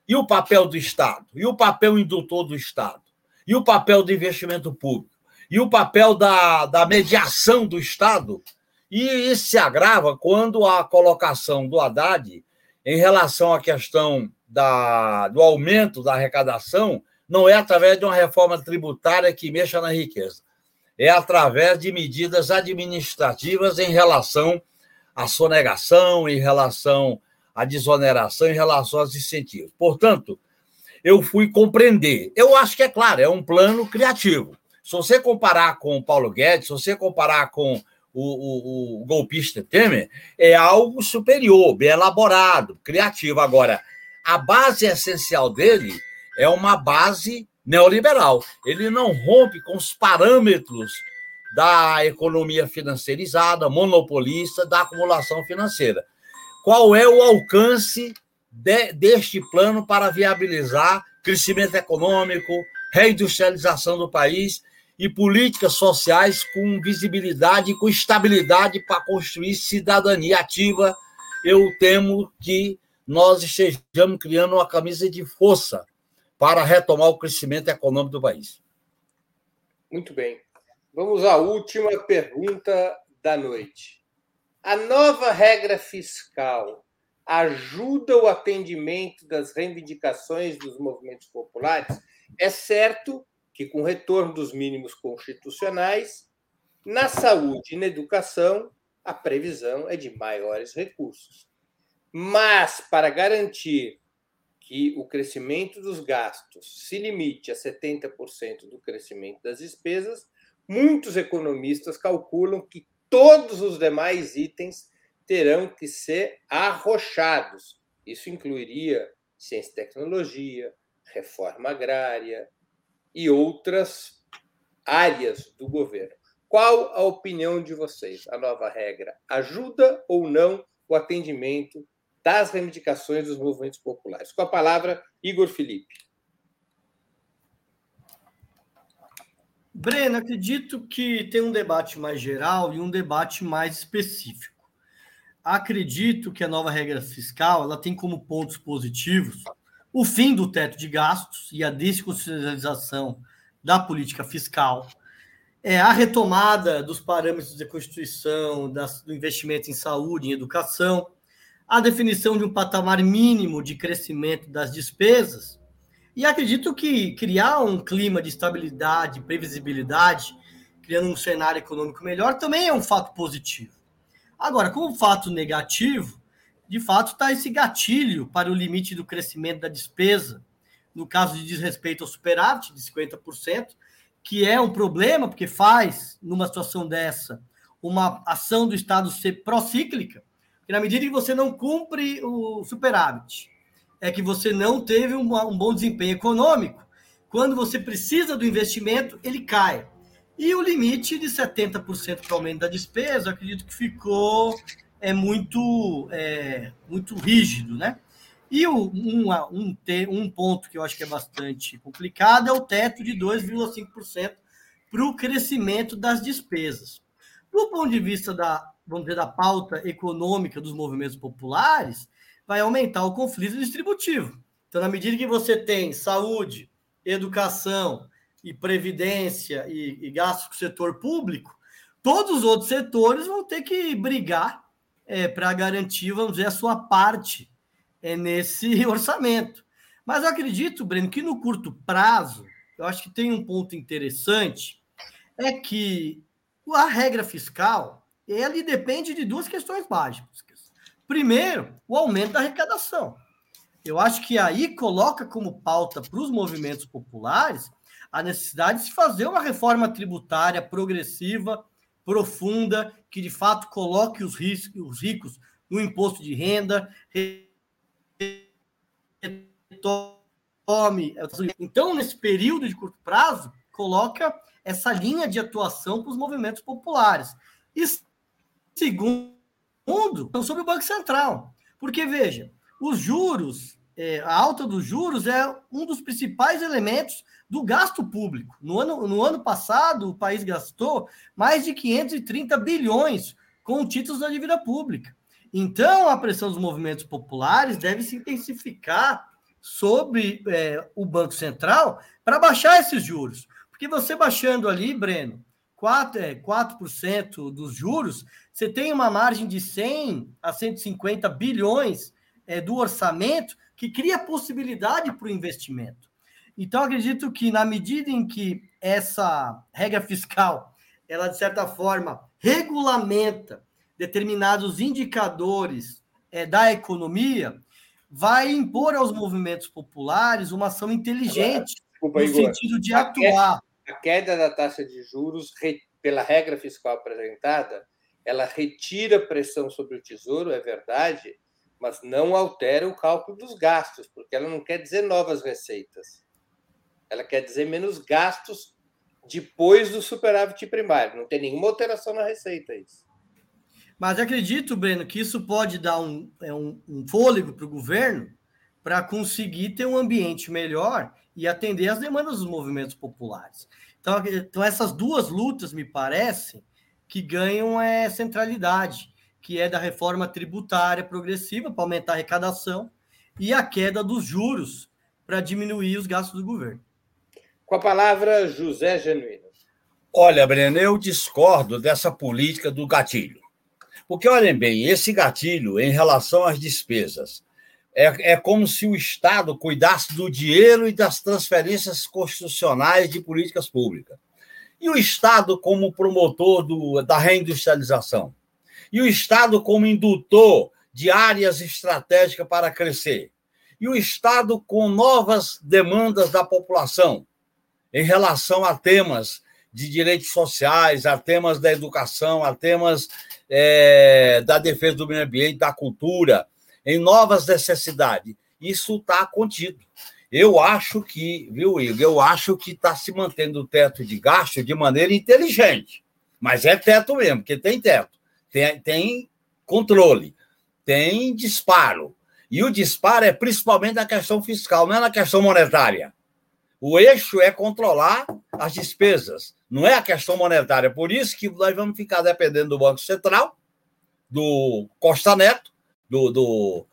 E o papel do Estado? E o papel indutor do Estado? E o papel do investimento público? E o papel da, da mediação do Estado? E isso se agrava quando a colocação do Haddad em relação à questão da, do aumento da arrecadação não é através de uma reforma tributária que mexa na riqueza, é através de medidas administrativas em relação à sonegação, em relação à desoneração, em relação aos incentivos. Portanto, eu fui compreender. Eu acho que é claro, é um plano criativo. Se você comparar com o Paulo Guedes, se você comparar com o, o, o golpista Temer, é algo superior, bem elaborado, criativo. Agora, a base essencial dele é uma base neoliberal. Ele não rompe com os parâmetros da economia financeirizada, monopolista, da acumulação financeira. Qual é o alcance de, deste plano para viabilizar crescimento econômico, reindustrialização do país e políticas sociais com visibilidade e com estabilidade para construir cidadania ativa? Eu temo que nós estejamos criando uma camisa de força para retomar o crescimento econômico do país. Muito bem. Vamos à última pergunta da noite. A nova regra fiscal ajuda o atendimento das reivindicações dos movimentos populares? É certo que, com o retorno dos mínimos constitucionais, na saúde e na educação, a previsão é de maiores recursos. Mas, para garantir que o crescimento dos gastos se limite a 70% do crescimento das despesas, muitos economistas calculam que todos os demais itens terão que ser arrochados. Isso incluiria ciência e tecnologia, reforma agrária e outras áreas do governo. Qual a opinião de vocês? A nova regra ajuda ou não o atendimento das reivindicações dos movimentos populares. Com a palavra, Igor Felipe. Breno, acredito que tem um debate mais geral e um debate mais específico. Acredito que a nova regra fiscal ela tem como pontos positivos o fim do teto de gastos e a desconstitucionalização da política fiscal, é a retomada dos parâmetros da Constituição, das, do investimento em saúde, em educação, a definição de um patamar mínimo de crescimento das despesas. E acredito que criar um clima de estabilidade, previsibilidade, criando um cenário econômico melhor, também é um fato positivo. Agora, como fato negativo, de fato está esse gatilho para o limite do crescimento da despesa, no caso de desrespeito ao superávit de 50%, que é um problema, porque faz, numa situação dessa, uma ação do Estado ser procíclica, que na medida que você não cumpre o superávit, é que você não teve um, bom desempenho econômico. Quando você precisa do investimento, ele cai. E o limite de 70% para aumento da despesa, acredito que ficou é muito é, muito rígido, né? E o, um, um, um ponto que eu acho que é bastante complicado é o teto de 2,5% para o crescimento das despesas. Do ponto de vista da vamos dizer, da pauta econômica dos movimentos populares, vai aumentar o conflito distributivo. Então, na medida que você tem saúde, educação e previdência e, e gastos com o setor público, todos os outros setores vão ter que brigar é, para garantir, vamos dizer, a sua parte é, nesse orçamento. Mas eu acredito, Breno, que no curto prazo, eu acho que tem um ponto interessante, é que a regra fiscal, ele depende de duas questões básicas. Primeiro, o aumento da arrecadação. Eu acho que aí coloca como pauta para os movimentos populares a necessidade de se fazer uma reforma tributária progressiva, profunda, que de fato coloque os, os ricos no imposto de renda, tome. Então, nesse período de curto prazo, coloca essa linha de atuação para os movimentos populares. E segundo, sobre o Banco Central. Porque, veja, os juros, é, a alta dos juros é um dos principais elementos do gasto público. No ano, no ano passado, o país gastou mais de 530 bilhões com títulos da dívida pública. Então, a pressão dos movimentos populares deve se intensificar sobre é, o Banco Central para baixar esses juros. Porque você baixando ali, Breno, 4, é, 4% dos juros, você tem uma margem de 100 a 150 bilhões é, do orçamento que cria possibilidade para o investimento. Então, acredito que na medida em que essa regra fiscal, ela de certa forma regulamenta determinados indicadores é, da economia, vai impor aos movimentos populares uma ação inteligente Desculpa, no Igor. sentido de atuar. A queda da taxa de juros, pela regra fiscal apresentada, ela retira pressão sobre o tesouro, é verdade, mas não altera o cálculo dos gastos, porque ela não quer dizer novas receitas. Ela quer dizer menos gastos depois do superávit primário. Não tem nenhuma alteração na receita isso. Mas acredito, Breno, que isso pode dar um, é um, um fôlego para o governo para conseguir ter um ambiente melhor e atender às demandas dos movimentos populares. Então, então essas duas lutas, me parece, que ganham é, centralidade, que é da reforma tributária progressiva para aumentar a arrecadação e a queda dos juros para diminuir os gastos do governo. Com a palavra, José Genuíno. Olha, Breno, eu discordo dessa política do gatilho. Porque, olhem bem, esse gatilho em relação às despesas é, é como se o Estado cuidasse do dinheiro e das transferências constitucionais de políticas públicas. E o Estado como promotor do, da reindustrialização? E o Estado como indutor de áreas estratégicas para crescer? E o Estado com novas demandas da população em relação a temas de direitos sociais, a temas da educação, a temas é, da defesa do meio ambiente, da cultura, em novas necessidades. Isso está contido. Eu acho que, viu, Igor? Eu acho que está se mantendo o teto de gasto de maneira inteligente. Mas é teto mesmo, porque tem teto, tem, tem controle, tem disparo. E o disparo é principalmente na questão fiscal, não é na questão monetária. O eixo é controlar as despesas, não é a questão monetária. Por isso que nós vamos ficar dependendo do Banco Central, do Costa Neto, do, do,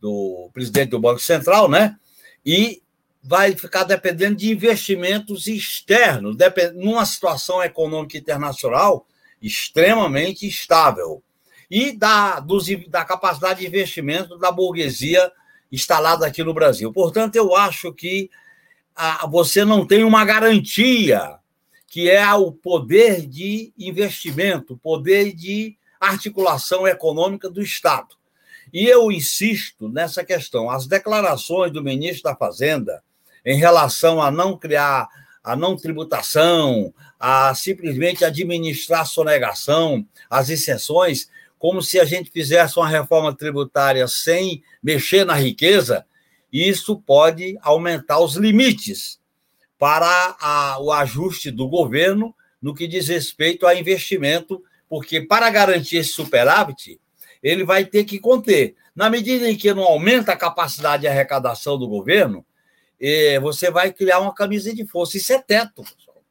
do presidente do Banco Central, né? E vai ficar dependendo de investimentos externos, numa situação econômica internacional extremamente estável. E da, dos, da capacidade de investimento da burguesia instalada aqui no Brasil. Portanto, eu acho que a, você não tem uma garantia, que é o poder de investimento, poder de articulação econômica do Estado. E eu insisto nessa questão. As declarações do ministro da Fazenda em relação a não criar a não tributação, a simplesmente administrar a sonegação, as isenções, como se a gente fizesse uma reforma tributária sem mexer na riqueza, isso pode aumentar os limites para a, o ajuste do governo no que diz respeito a investimento, porque para garantir esse superávit, ele vai ter que conter. Na medida em que não aumenta a capacidade de arrecadação do governo, eh, você vai criar uma camisa de força. Isso é teto, pessoal.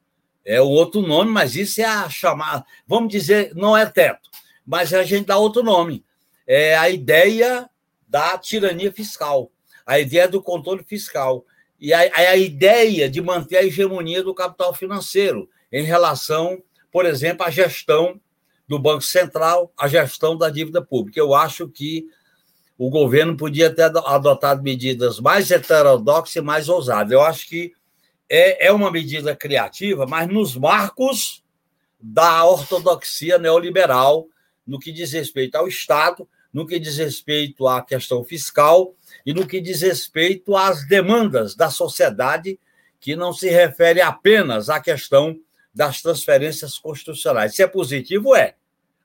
É o outro nome, mas isso é a chamada. Vamos dizer, não é teto, mas a gente dá outro nome. É a ideia da tirania fiscal a ideia do controle fiscal. e a, a ideia de manter a hegemonia do capital financeiro em relação, por exemplo, à gestão do Banco Central, à gestão da dívida pública. Eu acho que o governo podia ter adotado medidas mais heterodoxas e mais ousadas. Eu acho que é, é uma medida criativa, mas nos marcos da ortodoxia neoliberal, no que diz respeito ao Estado, no que diz respeito à questão fiscal e no que diz respeito às demandas da sociedade, que não se refere apenas à questão das transferências constitucionais. Se é positivo, é.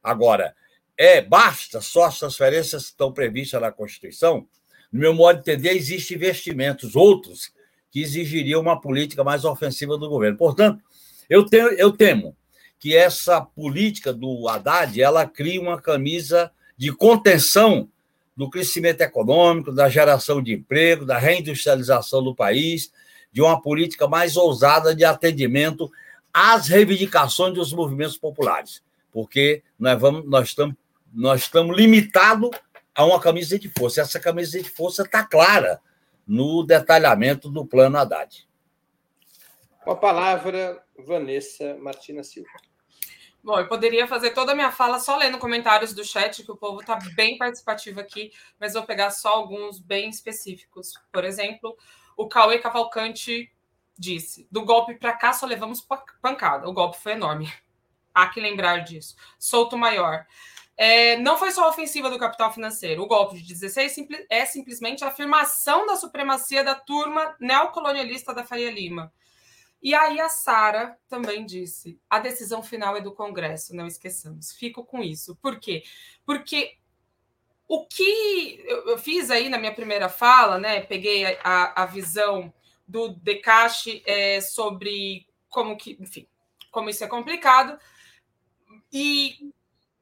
Agora, é basta só as transferências que estão previstas na Constituição? No meu modo de entender, existem investimentos outros que exigiriam uma política mais ofensiva do governo. Portanto, eu, tenho, eu temo que essa política do Haddad ela crie uma camisa de contenção do crescimento econômico, da geração de emprego, da reindustrialização do país, de uma política mais ousada de atendimento às reivindicações dos movimentos populares, porque nós, vamos, nós, estamos, nós estamos limitados a uma camisa de força. Essa camisa de força está clara no detalhamento do plano Haddad. Com a palavra, Vanessa Martina Silva. Bom, eu poderia fazer toda a minha fala só lendo comentários do chat, que o povo está bem participativo aqui, mas vou pegar só alguns bem específicos. Por exemplo, o Cauê Cavalcante disse: do golpe para cá só levamos pancada. O golpe foi enorme. Há que lembrar disso. Souto maior. É, não foi só a ofensiva do capital financeiro. O golpe de 16 é simplesmente a afirmação da supremacia da turma neocolonialista da Faria Lima. E aí a Sara também disse: a decisão final é do Congresso, não esqueçamos. Fico com isso. Por quê? Porque o que eu fiz aí na minha primeira fala, né? Peguei a, a visão do Decache é, sobre como que, enfim, como isso é complicado. E,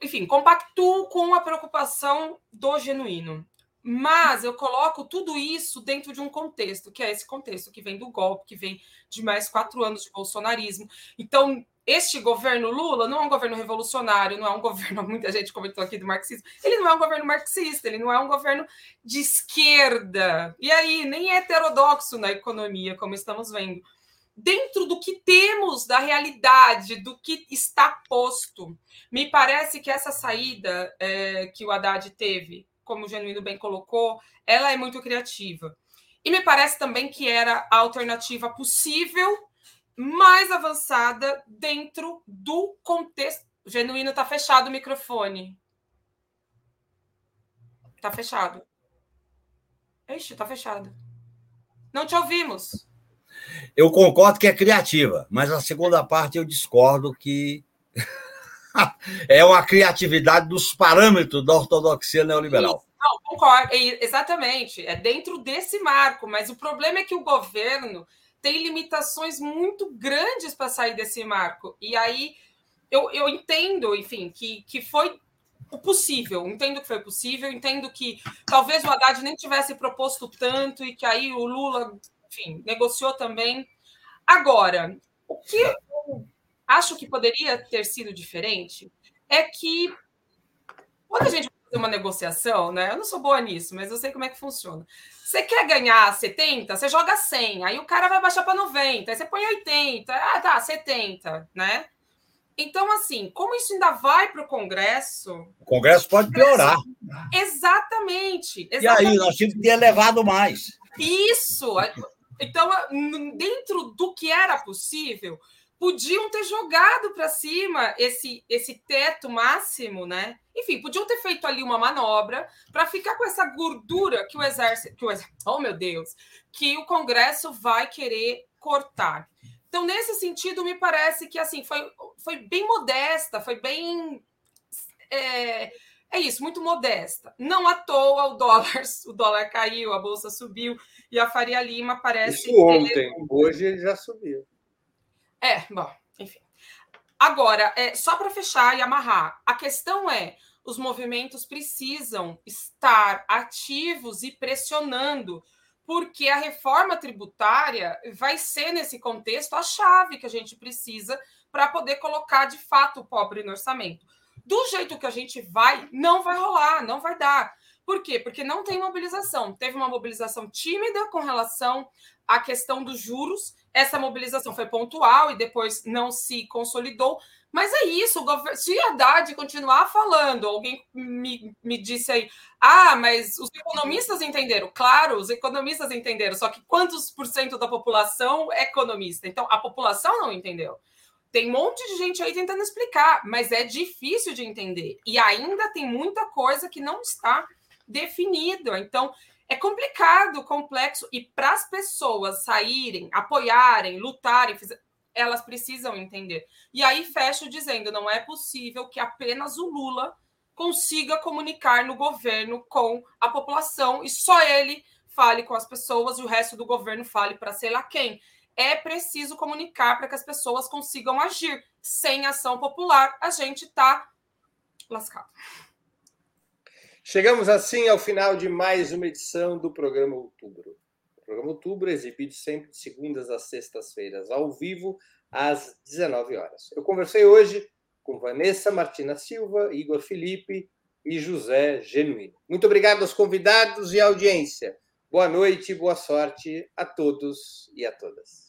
enfim, compactuo com a preocupação do genuíno. Mas eu coloco tudo isso dentro de um contexto, que é esse contexto que vem do golpe, que vem de mais quatro anos de bolsonarismo. Então, este governo Lula não é um governo revolucionário, não é um governo, muita gente comentou aqui do marxismo, ele não é um governo marxista, ele não é um governo de esquerda. E aí, nem é heterodoxo na economia, como estamos vendo. Dentro do que temos, da realidade, do que está posto, me parece que essa saída é, que o Haddad teve como o Genuíno bem colocou, ela é muito criativa. E me parece também que era a alternativa possível, mais avançada, dentro do contexto. O Genuíno está fechado o microfone. Está fechado. Ixi, está fechado. Não te ouvimos. Eu concordo que é criativa, mas a segunda parte eu discordo que é uma criatividade dos parâmetros da ortodoxia neoliberal. Não, concordo, exatamente. É dentro desse marco, mas o problema é que o governo tem limitações muito grandes para sair desse marco. E aí eu, eu entendo, enfim, que, que foi o possível, entendo que foi possível, entendo que talvez o Haddad nem tivesse proposto tanto e que aí o Lula, enfim, negociou também. Agora, o que eu acho que poderia ter sido diferente é que quando a gente fazer uma negociação, né? Eu não sou boa nisso, mas eu sei como é que funciona. Você quer ganhar 70, você joga 100, aí o cara vai baixar para 90, aí você põe 80, ah, tá, 70, né? Então, assim, como isso ainda vai para o Congresso. O Congresso pode piorar. Exatamente, exatamente. E aí, nós tínhamos que ter levado mais. Isso. Então, dentro do que era possível, podiam ter jogado para cima esse, esse teto máximo, né? Enfim, podiam ter feito ali uma manobra para ficar com essa gordura que o exército, que o oh meu Deus, que o Congresso vai querer cortar. Então, nesse sentido, me parece que assim foi, foi bem modesta, foi bem é, é isso, muito modesta. Não à toa o dólar, o dólar caiu, a bolsa subiu e a Faria Lima parece. Isso ontem, hoje ele já subiu. É, bom, enfim. Agora, é, só para fechar e amarrar, a questão é: os movimentos precisam estar ativos e pressionando, porque a reforma tributária vai ser, nesse contexto, a chave que a gente precisa para poder colocar de fato o pobre no orçamento. Do jeito que a gente vai, não vai rolar, não vai dar. Por quê? Porque não tem mobilização. Teve uma mobilização tímida com relação à questão dos juros. Essa mobilização foi pontual e depois não se consolidou. Mas é isso, o governo, se Haddad continuar falando, alguém me, me disse aí, ah, mas os economistas entenderam. Claro, os economistas entenderam, só que quantos por cento da população é economista? Então, a população não entendeu. Tem um monte de gente aí tentando explicar, mas é difícil de entender. E ainda tem muita coisa que não está definido. Então, é complicado, complexo. E para as pessoas saírem, apoiarem, lutarem, elas precisam entender. E aí fecho dizendo: não é possível que apenas o Lula consiga comunicar no governo com a população e só ele fale com as pessoas e o resto do governo fale para sei lá quem. É preciso comunicar para que as pessoas consigam agir. Sem ação popular, a gente está lascado. Chegamos assim ao final de mais uma edição do programa Outubro. O programa Outubro é exibido sempre de segundas às sextas-feiras, ao vivo, às 19 horas. Eu conversei hoje com Vanessa Martina Silva, Igor Felipe e José Genuíno. Muito obrigado aos convidados e à audiência. Boa noite e boa sorte a todos e a todas.